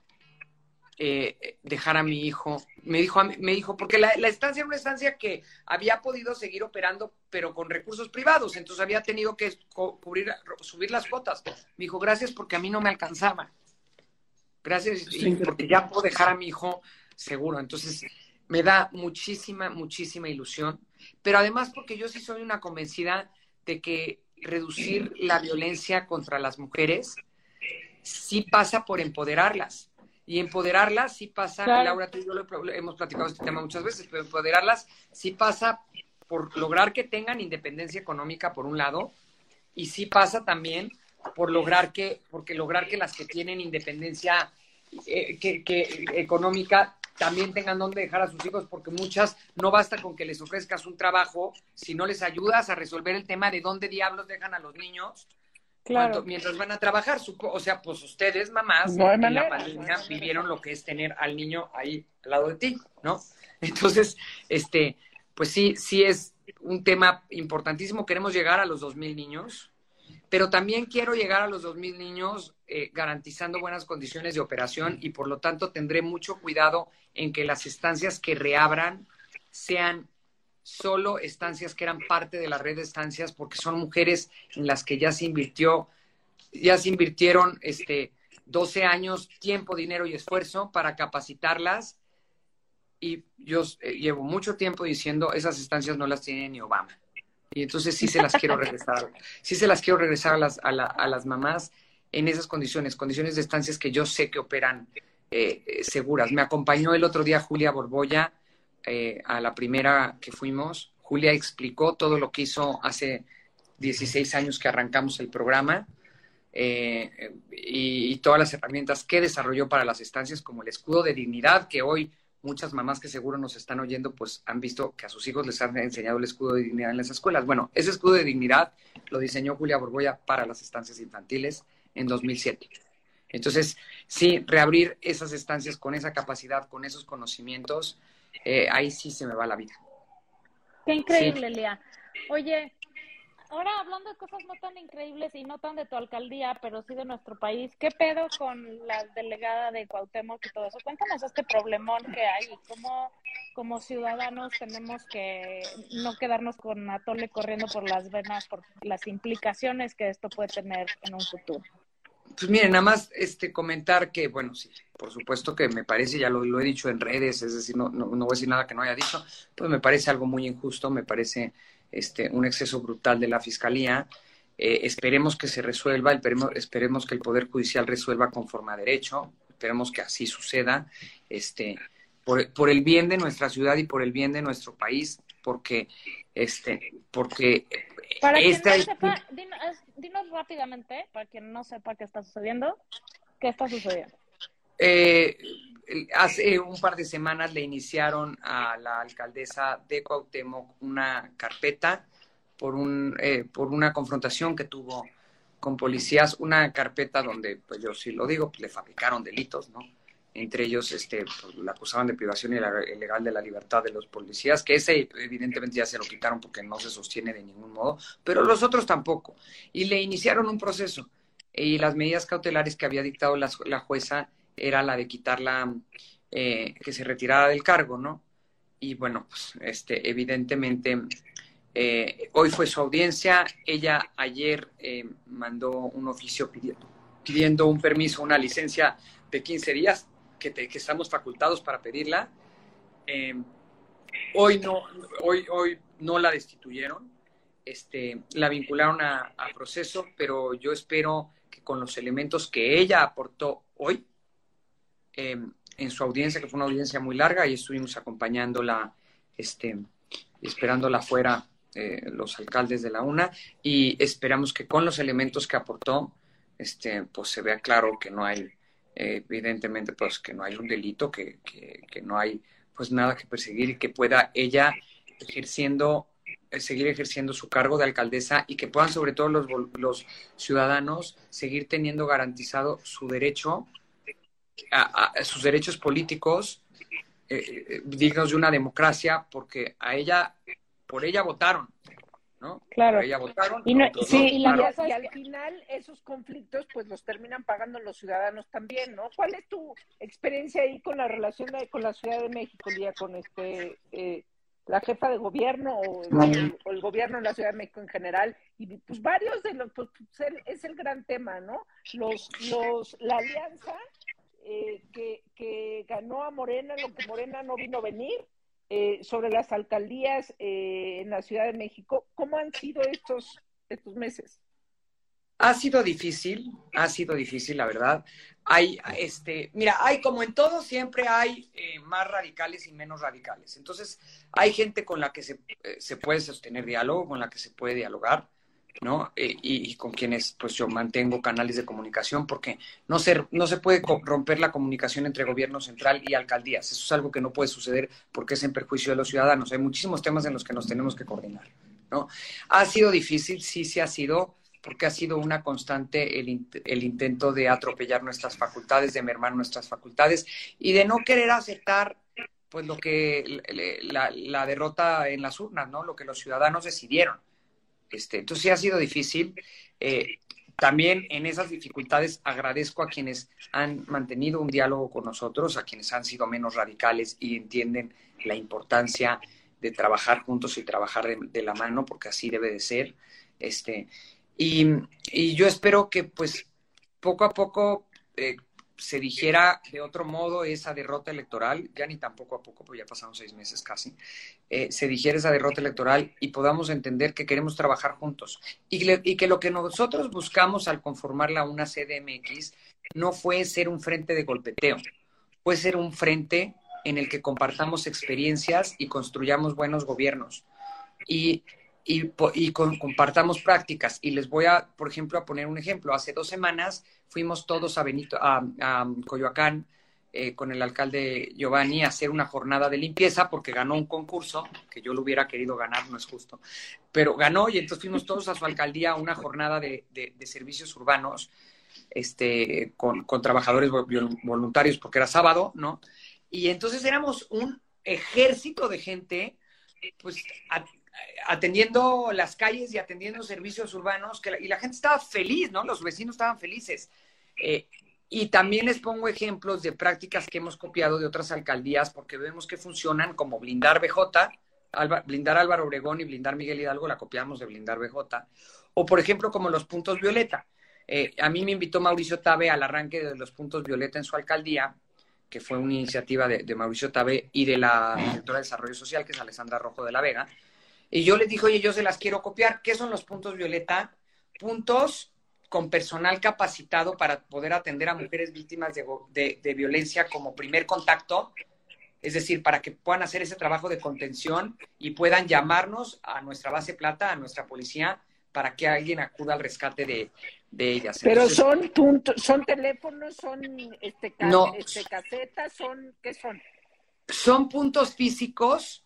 eh, dejar a mi hijo. Me dijo, a mí- me dijo porque la, la estancia era una estancia que había podido seguir operando, pero con recursos privados. Entonces había tenido que cubrir, subir las cuotas. Me dijo, gracias porque a mí no me alcanzaba. Gracias y porque ya puedo dejar a mi hijo seguro. Entonces, me da muchísima, muchísima ilusión, pero además porque yo sí soy una convencida de que reducir la violencia contra las mujeres sí pasa por empoderarlas. Y empoderarlas sí pasa, Claro. Laura, tú y yo lo, hemos platicado este tema muchas veces, pero empoderarlas sí pasa por lograr que tengan independencia económica por un lado, y sí pasa también por lograr que, porque lograr que las que tienen independencia eh, que, que económica también tengan dónde dejar a sus hijos, porque muchas no basta con que les ofrezcas un trabajo, si no les ayudas a resolver el tema de dónde diablos dejan a los niños Claro. cuando- mientras van a trabajar. O sea, pues ustedes, mamás, No en la pandemia vivieron lo que es tener al niño ahí al lado de ti, ¿no? Entonces, este, pues sí, sí es un tema importantísimo. Queremos llegar a los 2.000 niños, pero también quiero llegar a los 2.000 niños eh, garantizando buenas condiciones de operación y por lo tanto tendré mucho cuidado en que las estancias que reabran sean solo estancias que eran parte de la red de estancias porque son mujeres en las que ya se invirtió, ya se invirtieron este, 12 años, tiempo, dinero y esfuerzo para capacitarlas y yo eh, llevo mucho tiempo diciendo esas estancias no las tiene ni Obama. Y entonces sí se las quiero regresar, (laughs) sí se las quiero regresar a las, a, la- a las mamás en esas condiciones, condiciones de estancias que yo sé que operan eh, eh, seguras. Me acompañó el otro día Julia Borbolla eh, a la primera que fuimos. Julia explicó todo lo que hizo hace 16 años que arrancamos el programa eh, y, todas las herramientas que desarrolló para las estancias, como el escudo de dignidad, que hoy muchas mamás que seguro nos están oyendo, pues han visto que a sus hijos les han enseñado el escudo de dignidad en las escuelas. Bueno, ese escudo de dignidad lo diseñó Julia Borbolla para las estancias infantiles en 2007. Entonces, sí, reabrir esas estancias con esa capacidad, con esos conocimientos, eh, ahí sí se me va la vida. Qué increíble, Lía. Oye, ahora hablando de cosas no tan increíbles y no tan de tu alcaldía, pero sí de nuestro país, ¿qué pedo con la delegada de Cuauhtémoc y todo eso? Cuéntanos este problemón que hay y cómo como ciudadanos tenemos que no quedarnos con atole corriendo por las venas por las implicaciones que esto puede tener en un futuro. Pues miren, nada más este comentar que, bueno, sí, por supuesto que me parece, ya lo, he dicho en redes, es decir, no, no, no voy a decir nada que no haya dicho, pues me parece algo muy injusto, me parece este, un exceso brutal de la Fiscalía. Eh, esperemos que se resuelva, esperemos, esperemos que el Poder Judicial resuelva conforme a derecho, esperemos que así suceda, este, por, por el bien de nuestra ciudad y por el bien de nuestro país, porque, este, porque Para quien esta no sepa, dinos, dinos rápidamente, para quien no sepa qué está sucediendo, qué está sucediendo. Eh, hace un par de semanas le iniciaron a la alcaldesa de Cuauhtémoc una carpeta por, un, eh, por una confrontación que tuvo con policías, una carpeta donde, pues yo sí lo digo, pues, le fabricaron delitos, ¿no? Entre ellos, este, pues, la acusaban de privación ilegal de la libertad de los policías, que ese evidentemente ya se lo quitaron porque no se sostiene de ningún modo, pero los otros tampoco. Y le iniciaron un proceso. Y las medidas cautelares que había dictado la, la jueza era la de quitarla, eh, que se retirara del cargo, ¿no? Y bueno, pues este, evidentemente, eh, hoy fue su audiencia. Ella ayer eh, mandó un oficio pidiendo, pidiendo, un permiso, una licencia de 15 días, que, te, estamos facultados para pedirla. Eh, hoy, no, hoy, hoy no la destituyeron, este, la vincularon a, proceso, pero yo espero que con los elementos que ella aportó hoy, eh, en su audiencia, que fue una audiencia muy larga, y estuvimos acompañándola, este, esperándola fuera eh, los alcaldes de la UNA, y esperamos que con los elementos que aportó, este, pues se vea claro que no hay, evidentemente, pues que no hay un delito, que, que, que, no hay pues nada que perseguir y que pueda ella ejerciendo seguir ejerciendo su cargo de alcaldesa y que puedan sobre todo los, los ciudadanos seguir teniendo garantizado su derecho a, a sus derechos políticos eh, dignos de una democracia porque a ella por ella votaron ¿no? Claro. Ella votaron y, no, otros, sí, ¿no? y, la Claro. y al final esos conflictos pues los terminan pagando los ciudadanos también, ¿no? ¿Cuál es tu experiencia ahí con la relación de, con la Ciudad de México, Lía, con este eh, la jefa de gobierno o, el, o el gobierno de la Ciudad de México en general? Y pues varios de los, pues es el gran tema, ¿no? Los, los, la alianza eh, que, que ganó a Morena, lo que Morena no vino a venir, eh, sobre las alcaldías eh, en la Ciudad de México. ¿Cómo han sido estos, estos meses? Ha sido difícil, ha sido difícil, la verdad. hay, este, mira, hay como en todo, siempre hay eh, más radicales y menos radicales. Entonces, hay gente con la que se, eh, se puede sostener diálogo, con la que se puede dialogar, ¿no? Eh, y, y con quienes, pues yo mantengo canales de comunicación, porque no se, no se puede romper la comunicación entre gobierno central y alcaldías. Eso es algo que no puede suceder porque es en perjuicio de los ciudadanos. Hay muchísimos temas en los que nos tenemos que coordinar, ¿no? Ha sido difícil, sí, sí ha sido, porque ha sido una constante el, el intento de atropellar nuestras facultades, de mermar nuestras facultades y de no querer aceptar pues lo que la, la derrota en las urnas, ¿no? Lo que los ciudadanos decidieron. Este, entonces sí ha sido difícil. Eh, también en esas dificultades agradezco a quienes han mantenido un diálogo con nosotros, a quienes han sido menos radicales y entienden la importancia de trabajar juntos y trabajar de, la mano, porque así debe de ser. Este, y, y yo espero que pues poco a poco eh, se dijera de otro modo esa derrota electoral, ya ni tan poco a poco, pues ya pasaron seis meses casi, eh, se dijera esa derrota electoral y podamos entender que queremos trabajar juntos y, y que lo que nosotros buscamos al conformarla a una CDMX no fue ser un frente de golpeteo, fue ser un frente en el que compartamos experiencias y construyamos buenos gobiernos. Y y, y con- compartamos prácticas. Y les voy a, por ejemplo, a poner un ejemplo. Hace dos semanas fuimos todos a Benito, a, a Coyoacán, eh, con el alcalde Giovanni a hacer una jornada de limpieza porque ganó un concurso que yo lo hubiera querido ganar, no es justo, pero ganó y entonces fuimos todos a su alcaldía a una jornada de, de- de servicios urbanos este, con, con trabajadores vol- voluntarios porque era sábado, ¿no? Y entonces éramos un ejército de gente, pues a- atendiendo las calles y atendiendo servicios urbanos, que la- y la gente estaba feliz, ¿no? Los vecinos estaban felices. Eh, y también les pongo ejemplos de prácticas que hemos copiado de otras alcaldías porque vemos que funcionan como blindar BJ, Alba- blindar Álvaro Obregón y blindar Miguel Hidalgo, la copiamos de blindar BJ. O por ejemplo como los puntos violeta. Eh, a mí me invitó Mauricio Tabe al arranque de los puntos violeta en su alcaldía, que fue una iniciativa de, de Mauricio Tabe y de la directora de Desarrollo Social, que es Alessandra Rojo de la Vega. Y yo les dije, oye, yo se las quiero copiar. ¿Qué son los puntos violeta? Puntos con personal capacitado para poder atender a mujeres víctimas de, de- de violencia como primer contacto, es decir, para que puedan hacer ese trabajo de contención y puedan llamarnos a nuestra base plata, a nuestra policía, para que alguien acuda al rescate de, de ellas. Pero Entonces, son puntos, son teléfonos, son este, No. este, casetas, son, ¿qué son? son puntos físicos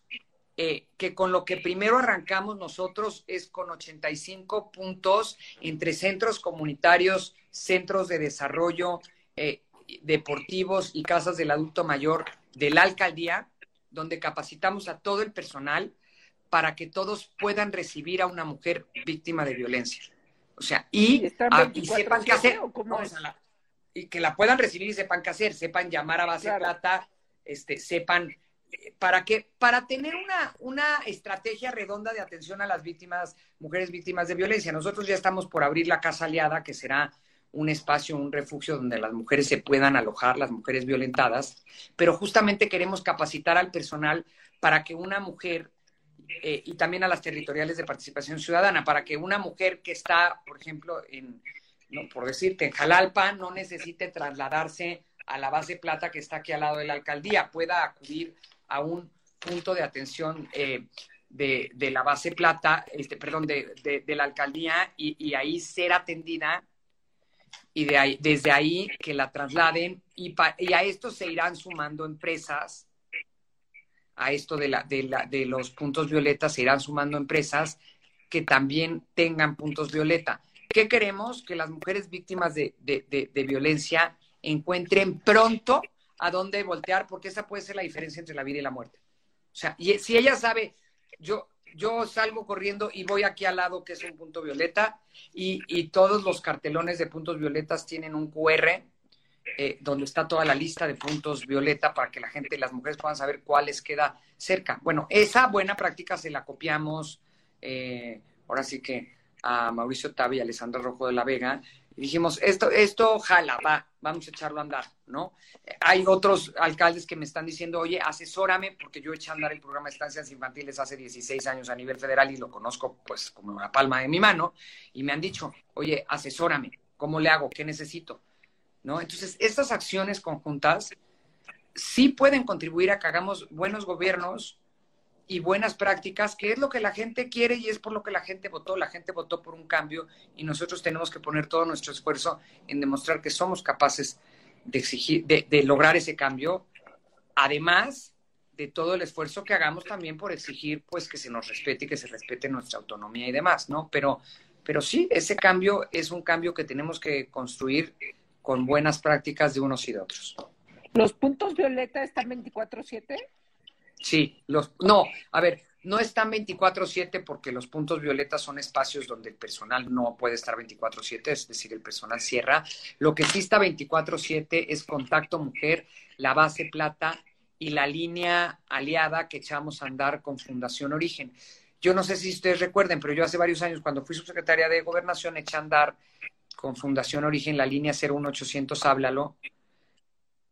eh, que con lo que primero arrancamos nosotros es con 85 puntos entre centros comunitarios, centros de desarrollo eh, deportivos y casas del adulto mayor de la alcaldía, donde capacitamos a todo el personal para que todos puedan recibir a una mujer víctima de violencia. O sea, y, ¿Y están ah, y 24/7 sepan qué hacer. la- y que la puedan recibir y sepan qué hacer, sepan llamar a base Claro. plata, este, sepan para que para tener una, una estrategia redonda de atención a las víctimas, mujeres víctimas de violencia. Nosotros ya estamos por abrir la Casa Aliada, que será un espacio, un refugio donde las mujeres se puedan alojar, las mujeres violentadas, pero justamente queremos capacitar al personal para que una mujer eh, y también a las territoriales de participación ciudadana, para que una mujer que está, por ejemplo, en, no, por decirte, en Jalalpa, no necesite trasladarse a la base plata que está aquí al lado de la alcaldía, pueda acudir a un punto de atención eh, de, de la base plata, este, perdón, de, de- de la alcaldía y, ahí ser atendida y de ahí, desde ahí que la trasladen y, pa- y a esto se irán sumando empresas, a esto de, la, de, la, de los puntos violetas se irán sumando empresas que también tengan puntos violeta. ¿Qué queremos? Que las mujeres víctimas de, de, de violencia encuentren pronto a dónde voltear, porque esa puede ser la diferencia entre la vida y la muerte. O sea, y si ella sabe, yo, yo salgo corriendo y voy aquí al lado, que es un punto violeta, y, y todos los cartelones de puntos violetas tienen un QR eh, donde está toda la lista de puntos violeta para que la gente, las mujeres puedan saber cuál les queda cerca. Bueno, esa buena práctica se la copiamos, eh, ahora sí que a Mauricio Tavi y a Alessandra Rojo de la Vega, y dijimos, esto, esto jala, va, vamos a echarlo a andar, ¿no? Hay otros alcaldes que me están diciendo, oye, asesórame, porque yo eché a andar el programa de estancias infantiles hace 16 años a nivel federal y lo conozco pues como la palma de mi mano, y me han dicho, oye, asesórame, ¿cómo le hago? ¿Qué necesito? ¿no? Entonces, estas acciones conjuntas sí pueden contribuir a que hagamos buenos gobiernos y buenas prácticas, que es lo que la gente quiere y es por lo que la gente votó. La gente votó por un cambio y nosotros tenemos que poner todo nuestro esfuerzo en demostrar que somos capaces de exigir, de, de lograr ese cambio, además de todo el esfuerzo que hagamos también por exigir pues que se nos respete y que se respete nuestra autonomía y demás, ¿no? Pero, pero sí, ese cambio es un cambio que tenemos que construir con buenas prácticas de unos y de otros. ¿Los puntos violeta están 24-7? Sí, los, no, a ver, no están 24/7 porque los puntos violetas son espacios donde el personal no puede estar 24/7, es decir, el personal cierra. Lo que sí está 24/7 es contacto mujer, la base plata y la línea aliada que echamos a andar con Fundación Origen. Yo no sé si ustedes recuerden, pero yo hace varios años, cuando fui subsecretaria de Gobernación, eché a andar con Fundación Origen la línea 01800 Háblalo,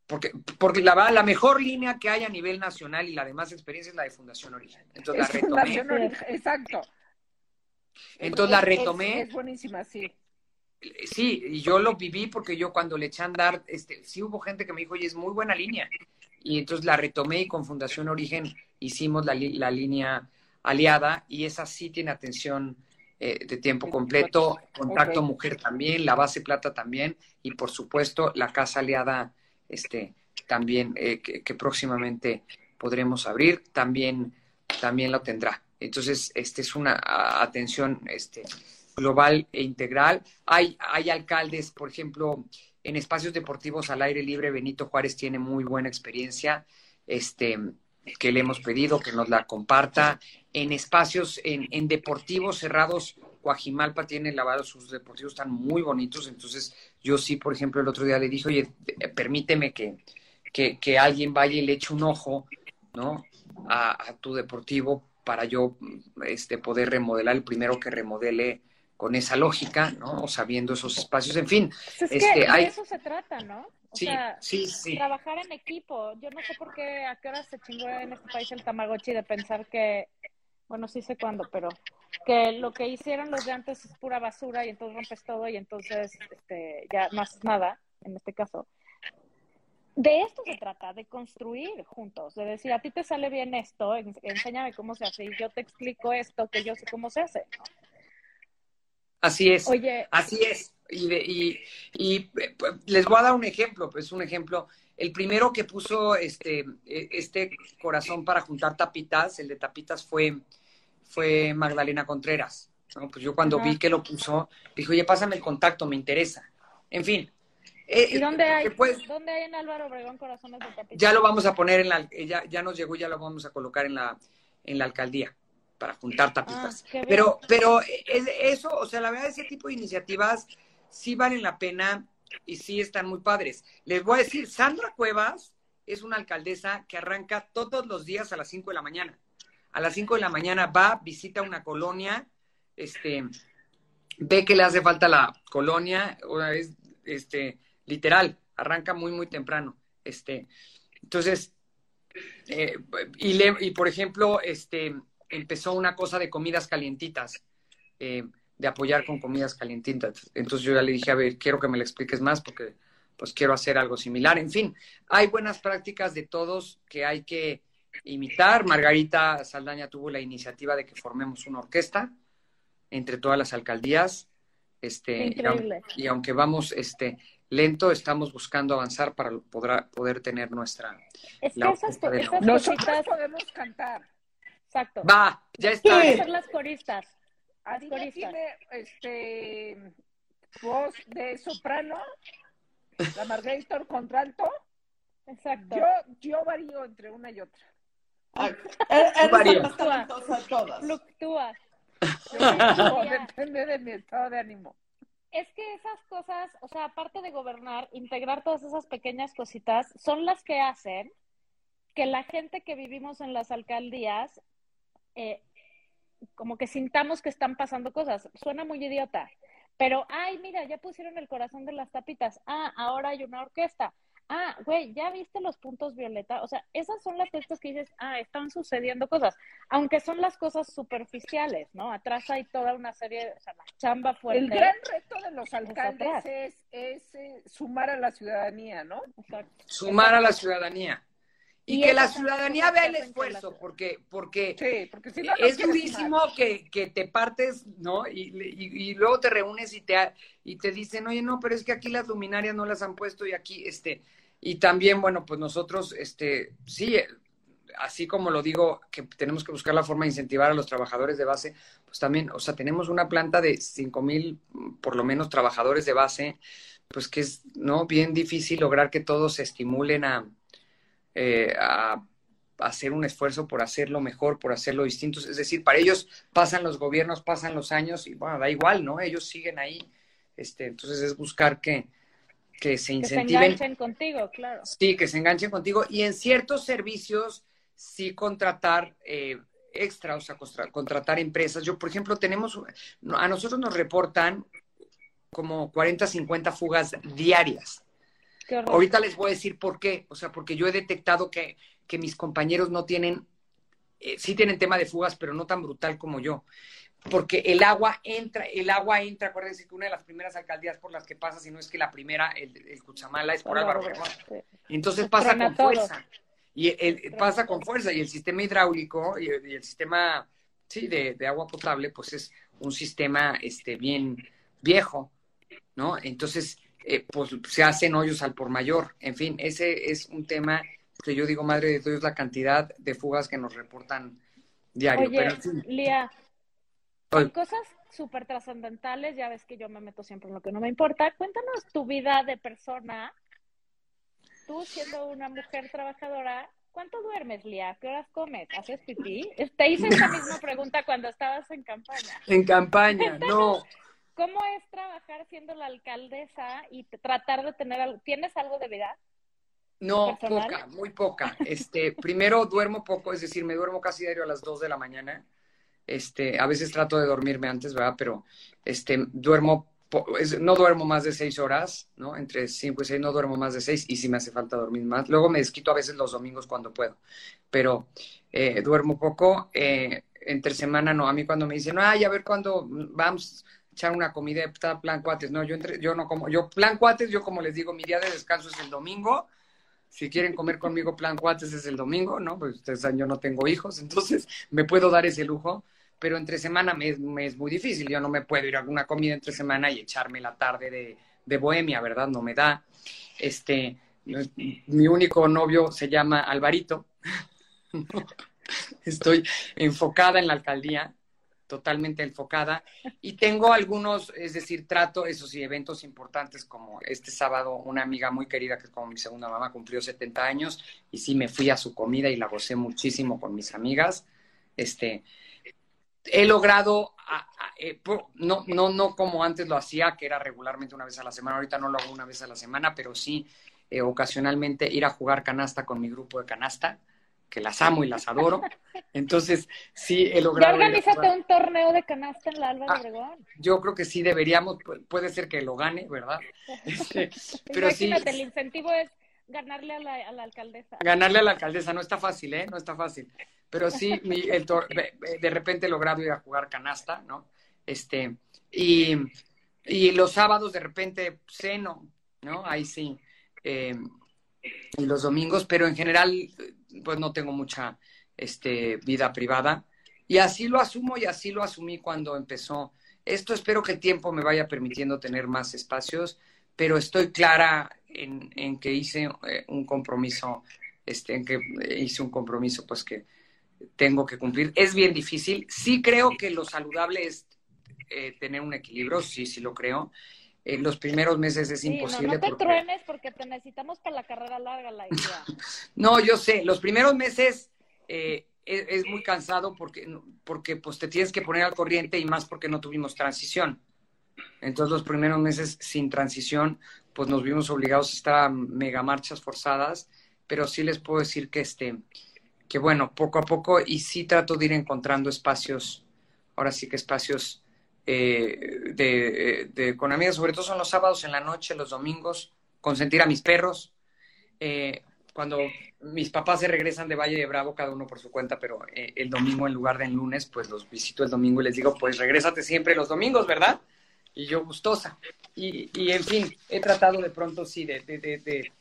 porque, porque la, la mejor línea que hay a nivel nacional y la de más experiencia es la de Fundación Origen. Entonces la retomé. Fundación Origen, Exacto. Entonces la retomé. Es, buenísima, sí. Sí, y yo lo viví porque yo cuando le eché a andar, este, sí hubo gente que me dijo, oye, es muy buena línea. Y entonces la retomé y con Fundación Origen hicimos la, la línea aliada y esa sí tiene atención eh, de tiempo completo, contacto mujer también, la base plata también y por supuesto la casa aliada este, también eh, que, próximamente podremos abrir, también, también lo tendrá. Entonces, este es una atención este, global e integral. Hay, hay alcaldes, por ejemplo, en espacios deportivos al aire libre, Benito Juárez tiene muy buena experiencia, este, que le hemos pedido que nos la comparta. En espacios, en, en deportivos cerrados, Coajimalpa tiene lavado, sus deportivos están muy bonitos, entonces yo sí, por ejemplo, el otro día le dije, oye, eh, permíteme que, que, que alguien vaya y le eche un ojo, ¿no? A, a tu deportivo para yo este, poder remodelar el primero que remodele con esa lógica, ¿no? O sabiendo esos espacios, en fin. Pues es Este, que de hay- eso se trata, ¿no? O Sí, sea, sí, sí. trabajar en equipo. Yo no sé por qué, a qué hora se chingó en este país el Tamagotchi de pensar que, bueno, sí sé cuándo, pero que lo que hicieron los de antes es pura basura y entonces rompes todo y entonces este, ya no haces nada, en este caso. De esto se trata, de construir juntos, de decir, a ti te sale bien esto, en- enséñame cómo se hace y yo te explico esto que yo sé cómo se hace. ¿no? Así es. Oye, Así es. Y, de- y, y, eh, pues, les voy a dar un ejemplo, pues un ejemplo. El primero que puso este, eh, este corazón para juntar tapitas, el de tapitas fue, fue Magdalena Contreras. ¿no? Pues yo cuando Ajá. vi que lo puso, dije, oye, pásame el contacto, me interesa. En fin. Eh, ¿y dónde hay, después- dónde hay en Álvaro Obregón corazones de tapita? ya lo vamos a poner en la, eh, ya, ya nos llegó, ya lo vamos a colocar en la, en la alcaldía para juntar tapitas. Ah, bien. pero, pero es- eso, o sea, la verdad, ese tipo de iniciativas sí valen la pena y sí están muy padres. Les voy a decir, Sandra Cuevas es una alcaldesa que arranca todos los días a las 5 de la mañana. A las 5 de la mañana va, visita una colonia, este, ve que le hace falta la colonia, vez, este, literal, arranca muy, muy temprano. Este, entonces, eh, y, le- y por ejemplo, este, empezó una cosa de comidas calientitas, eh, de apoyar con comidas calientitas. Entonces yo ya le dije, a ver, quiero que me lo expliques más porque pues quiero hacer algo similar. En fin, hay buenas prácticas de todos que hay que imitar. Margarita Saldaña tuvo la iniciativa de que formemos una orquesta entre todas las alcaldías. Este, y, aunque vamos este, lento, estamos buscando avanzar para poder, poder tener nuestra... Es que esas, esas cositas, podemos cantar. exacto. Va, ya está. Ser las coristas. Adina tiene este voz de soprano, la Margarita contralto. Exacto. Yo, yo varío entre una y otra. Ah, Eres de todas. Fluctúa. Yo, Ya. (laughs) depende de mi estado de ánimo. Es que esas cosas, o sea, aparte de gobernar, integrar todas esas pequeñas cositas, son las que hacen que la gente que vivimos en las alcaldías, eh, como que sintamos que están pasando cosas. Suena muy idiota, pero, ay, mira, ya pusieron el corazón de las tapitas. Ah, ahora hay una orquesta. Ah, güey, ¿ya viste los puntos violeta? O sea, esas son las cosas que dices, ah, están sucediendo cosas, aunque son las cosas superficiales, ¿no? Atrás hay toda una serie, o sea, la chamba fuerte. El gran reto de los alcaldes es eh, sumar a la ciudadanía, ¿no? Exacto. Sumar a la ciudadanía. Y, Y que la ciudadanía vea el esfuerzo, porque, porque Sí, porque si no, no es durísimo que, que te partes, ¿no? Y, y- y luego te reúnes y te, y te dicen, oye, no, pero es que aquí las luminarias no las han puesto y aquí, este, y también, bueno, pues nosotros, este, sí, eh, así como lo digo, que tenemos que buscar la forma de incentivar a los trabajadores de base, pues también, o sea, tenemos una planta de cinco mil, por lo menos, trabajadores de base, pues que es, ¿no? Bien difícil lograr que todos se estimulen a, eh, a hacer un esfuerzo por hacerlo mejor, por hacerlo distinto. Es decir, para ellos pasan los gobiernos, pasan los años y bueno, da igual, ¿no? Ellos siguen ahí. Este, entonces es buscar que, que se Que se incentiven. enganchen contigo, claro. Sí, que se enganchen contigo. Y en ciertos servicios sí contratar eh, extra, o sea, contra- contratar empresas. Yo, por ejemplo, tenemos, a nosotros nos reportan como 40, 50 fugas diarias. Ahorita les voy a decir por qué. O sea, porque yo he detectado que, que mis compañeros no tienen, eh, sí tienen tema de fugas, pero no tan brutal como yo. Porque el agua entra, el agua entra, acuérdense que una de las primeras alcaldías por las que pasa, si no es que la primera, el, el Cuchamala, es por Álvaro Obregón. Entonces pasa con fuerza. Y el- pasa con fuerza. Y el sistema hidráulico y el, y el sistema sí, de, de agua potable, pues es un sistema este, bien viejo, ¿no? Entonces, eh, pues se hacen hoyos al por mayor. En fin, ese es un tema que yo digo, madre de Dios, la cantidad de fugas que nos reportan diario. Oye, Pero, Lía, con cosas súper trascendentales, ya ves que yo me meto siempre en lo que no me importa. Cuéntanos tu vida de persona. Tú siendo una mujer trabajadora, ¿cuánto duermes, Lía? ¿Qué horas comes? ¿Haces pipí? Te hice esa misma (laughs) pregunta cuando estabas en campaña. en campaña, no. ¿Cómo es trabajar siendo la alcaldesa y tratar de tener algo? ¿Tienes algo de vida? No, personal? poca, muy poca. Este, (laughs) primero duermo poco, es decir, me duermo casi diario a las 2 de la mañana. Este, a veces trato de dormirme antes, ¿verdad? Pero este, duermo, es- no duermo más de 6 horas, ¿no? Entre 5 y 6 no duermo más de 6 y sí me hace falta dormir más. Luego me desquito a veces los domingos cuando puedo, pero eh, duermo poco. Eh, entre semana no, a mí cuando me dicen, ay, a ver cuándo vamos echar una comida, está plan cuates. No, yo, entre, yo no como, yo plan cuates, yo como les digo, mi día de descanso es el domingo si quieren comer conmigo plan cuates es el domingo, ¿no? Pues ustedes saben, yo no tengo hijos, entonces me puedo dar ese lujo, pero entre semana me, me es muy difícil. Yo no me puedo ir a una comida entre semana y echarme la tarde de, de bohemia, ¿verdad? No me da. Este, mi único novio se llama Alvarito. (laughs) Estoy enfocada en la alcaldía, totalmente enfocada. Y tengo algunos, es decir, trato esos sí, eventos importantes como este sábado una amiga muy querida que es como mi segunda mamá cumplió 70 años y sí me fui a su comida y la gocé muchísimo con mis amigas. Este, he logrado, eh, no, no, no como antes lo hacía, que era regularmente una vez a la semana, ahorita no lo hago una vez a la semana, pero sí eh, ocasionalmente ir a jugar canasta con mi grupo de canasta, que las amo y las adoro. Entonces, sí he Ya logrado. ir a organízate un torneo de canasta en la Álvaro Ah, Obregón. Yo creo que sí deberíamos, pu- puede ser que lo gane, ¿verdad? (laughs) Este, pero sí, Imagínate, el incentivo es ganarle a la, a la alcaldesa. ganarle a la alcaldesa no está fácil, ¿eh? No está fácil. Pero sí, mi- el tor- (laughs) de de repente he logrado ir a jugar canasta, ¿no? Este, y, y los sábados de repente ceno, ¿no? Ahí sí. Eh, y los domingos, pero en general, pues no tengo mucha este, vida privada. Y así lo asumo y así lo asumí cuando empezó. Esto espero que el tiempo me vaya permitiendo tener más espacios, pero estoy clara en, en que hice eh, un compromiso, este, en que hice un compromiso, pues que tengo que cumplir. Es bien difícil. Sí creo que lo saludable es eh, tener un equilibrio, sí, sí lo creo. En los primeros meses es Sí, no, imposible. no te porque- truenes porque te necesitamos para la carrera larga, la idea. (laughs) no, yo sé, los primeros meses eh, es, es muy cansado porque, porque pues te tienes que poner al corriente y más porque no tuvimos transición. Entonces los primeros meses sin transición, pues nos vimos obligados a estar a mega marchas forzadas, pero sí les puedo decir que este, que bueno, poco a poco y sí trato de ir encontrando espacios, ahora sí que espacios eh, de, de, con amigas, sobre todo son los sábados en la noche, los domingos, consentir a mis perros, eh, cuando mis papás se regresan de Valle de Bravo, cada uno por su cuenta, pero eh, el domingo en lugar de en lunes, pues los visito el domingo y les digo, pues regrésate siempre los domingos, ¿verdad? Y yo gustosa. Y, y en fin, he tratado de pronto, sí, de, de,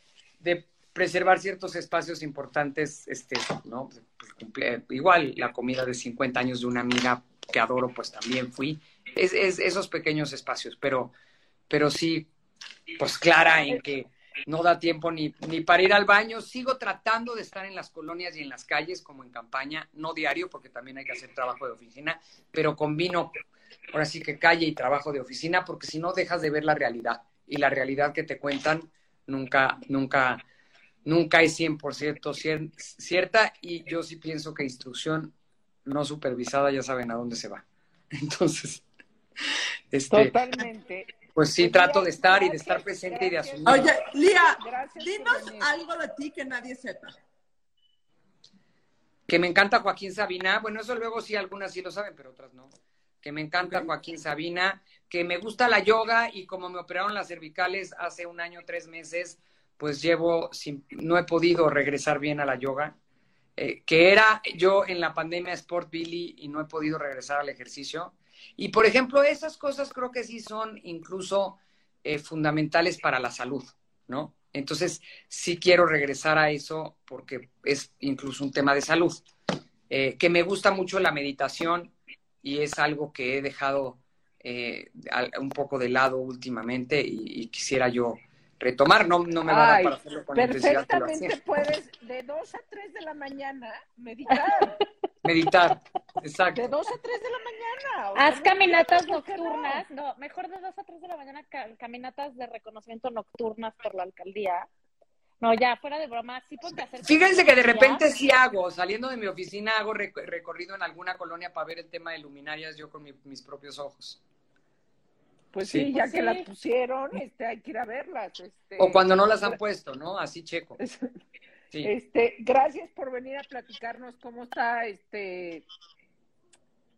de, preservar ciertos espacios importantes, este, ¿no? Pues, igual la comida de 50 años de una amiga que adoro, pues también fui. Es, es esos pequeños espacios, pero, pero sí, pues clara en que no da tiempo ni, ni para ir al baño. Sigo tratando de estar en las colonias y en las calles como en campaña, no diario porque también hay que hacer trabajo de oficina, pero combino ahora sí que calle y trabajo de oficina porque si no dejas de ver la realidad y la realidad que te cuentan nunca, nunca, nunca es 100% cier- cierta y yo sí pienso que instrucción no supervisada ya saben a dónde se va. (laughs) Entonces, este, Totalmente. pues sí Pues trato de estar y de estar presente y de asumir. Oye, Lía, Gracias dinos algo de ti que nadie sepa. Que me encanta Joaquín Sabina. Bueno, eso luego sí, algunas sí lo saben, pero otras no. Que me encanta. Joaquín Sabina, que me gusta la yoga y como me operaron las cervicales hace un año, tres meses, pues llevo, sin- no he podido regresar bien a la yoga. Eh, que era yo en la pandemia Sport Billy y no he podido regresar al ejercicio. Y por ejemplo, esas cosas creo que sí son incluso eh, fundamentales para la salud, ¿no? Entonces, sí quiero regresar a eso porque es incluso un tema de salud. Eh, que me gusta mucho la meditación y es algo que he dejado eh, un poco de lado últimamente y, y quisiera yo retomar. No, no me va a dar para hacerlo con. Perfectamente puedes de 2 a 3 de la mañana meditar. (laughs) Meditar, De exacto. 2 a 3 de la mañana. o sea, Haz no caminatas no. nocturnas, no, mejor de 2 a 3 de la mañana, ca- caminatas de reconocimiento nocturnas por la alcaldía. No, ya, fuera de broma, sí ponte a hacer. Fíjense que de repente sí hago, saliendo de mi oficina, hago rec- recorrido en alguna colonia para ver el tema de luminarias yo con mi- mis propios ojos. Pues Sí. sí, ya Pues que sí. las pusieron, este, hay que ir a verlas. Este, O cuando no las han puesto, ¿no? Así checo. Sí. Este, gracias por venir a platicarnos cómo está este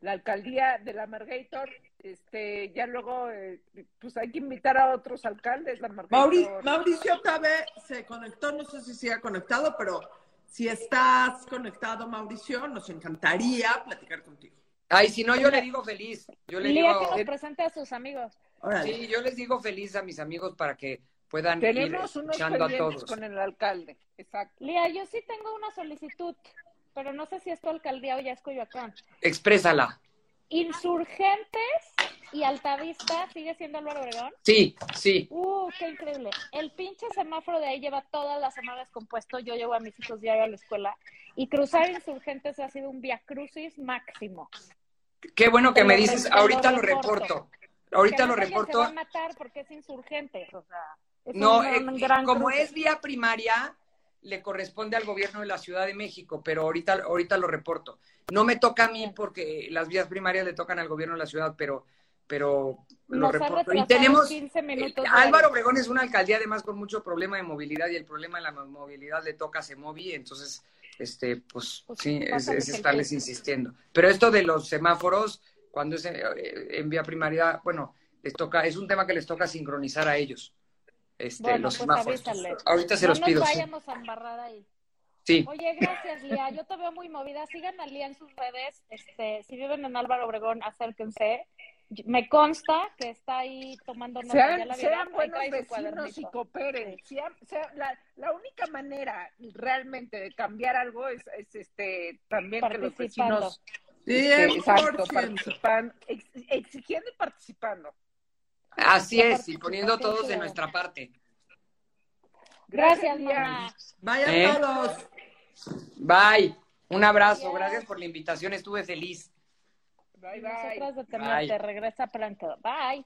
la alcaldía de la Margator. Este, ya luego, eh, pues hay que invitar a otros alcaldes, la Margator. Mauri- Mauricio Tabe se conectó, no sé si siga conectado, pero si estás conectado, Mauricio, nos encantaría platicar contigo. Ay, si no, yo le digo feliz. Yo le Lía digo, que nos presente a sus amigos. Órale. sí, yo les digo feliz a mis amigos para que puedan Tenemos ir unos a pendientes todos. con el alcalde. Exacto. Lía, yo sí tengo una solicitud, pero no sé si es tu alcaldía o ya es Coyoacán. Exprésala. Insurgentes y Altavista, ¿sigue siendo Álvaro Obregón? Sí, sí. Uh, qué increíble. El pinche semáforo de ahí lleva todas las semanas descompuesto. Yo llevo a mis hijos diario a la escuela. Y cruzar insurgentes ha sido un via crucis máximo. Qué bueno que me dices, ahorita lo reporto. reporto. Ahorita Que lo ella Se va reporto. a matar porque es insurgente. O sea, es No, un, eh, gran como cruce. es vía primaria, le corresponde al gobierno de la Ciudad de México, pero ahorita, ahorita lo reporto. No me toca a mí porque las vías primarias le tocan al gobierno de la ciudad, pero, pero lo Nos reporto. Y tenemos, 15 minutos eh, Álvaro diarios. Obregón es una alcaldía además con mucho problema de movilidad y el problema de la movilidad le toca a Semovi, entonces, este, pues, Pues, sí, es, pásales es el estarles insistiendo. Pero esto de los semáforos, cuando es eh, en vía primaria, bueno, les toca, es un tema que les toca sincronizar a ellos. Este, Bueno, los pues semáforos. avísale. Ahorita se no los pido. nos sí. vayamos a embarrar ahí. Sí. Oye, gracias, Lía. Yo te veo muy movida. Sigan a Lía en sus redes. Este, si viven en Álvaro Obregón, acérquense. Me consta que está ahí tomando nota. ya Sean, la sean buenos vecinos y cooperen. Sean- la, la única manera realmente de cambiar algo es, es, este también que los vecinos este, exacto, 100%. participan, ex- exigiendo y participando. Así es, y poniendo todos de nuestra parte. Gracias, Lía. mamá. Vayan ¿Eh? todos. Bye. Un abrazo. Gracias. Gracias por la invitación. Estuve feliz. Bye, bye. Nosotras de Bye. Regresa pronto. Bye.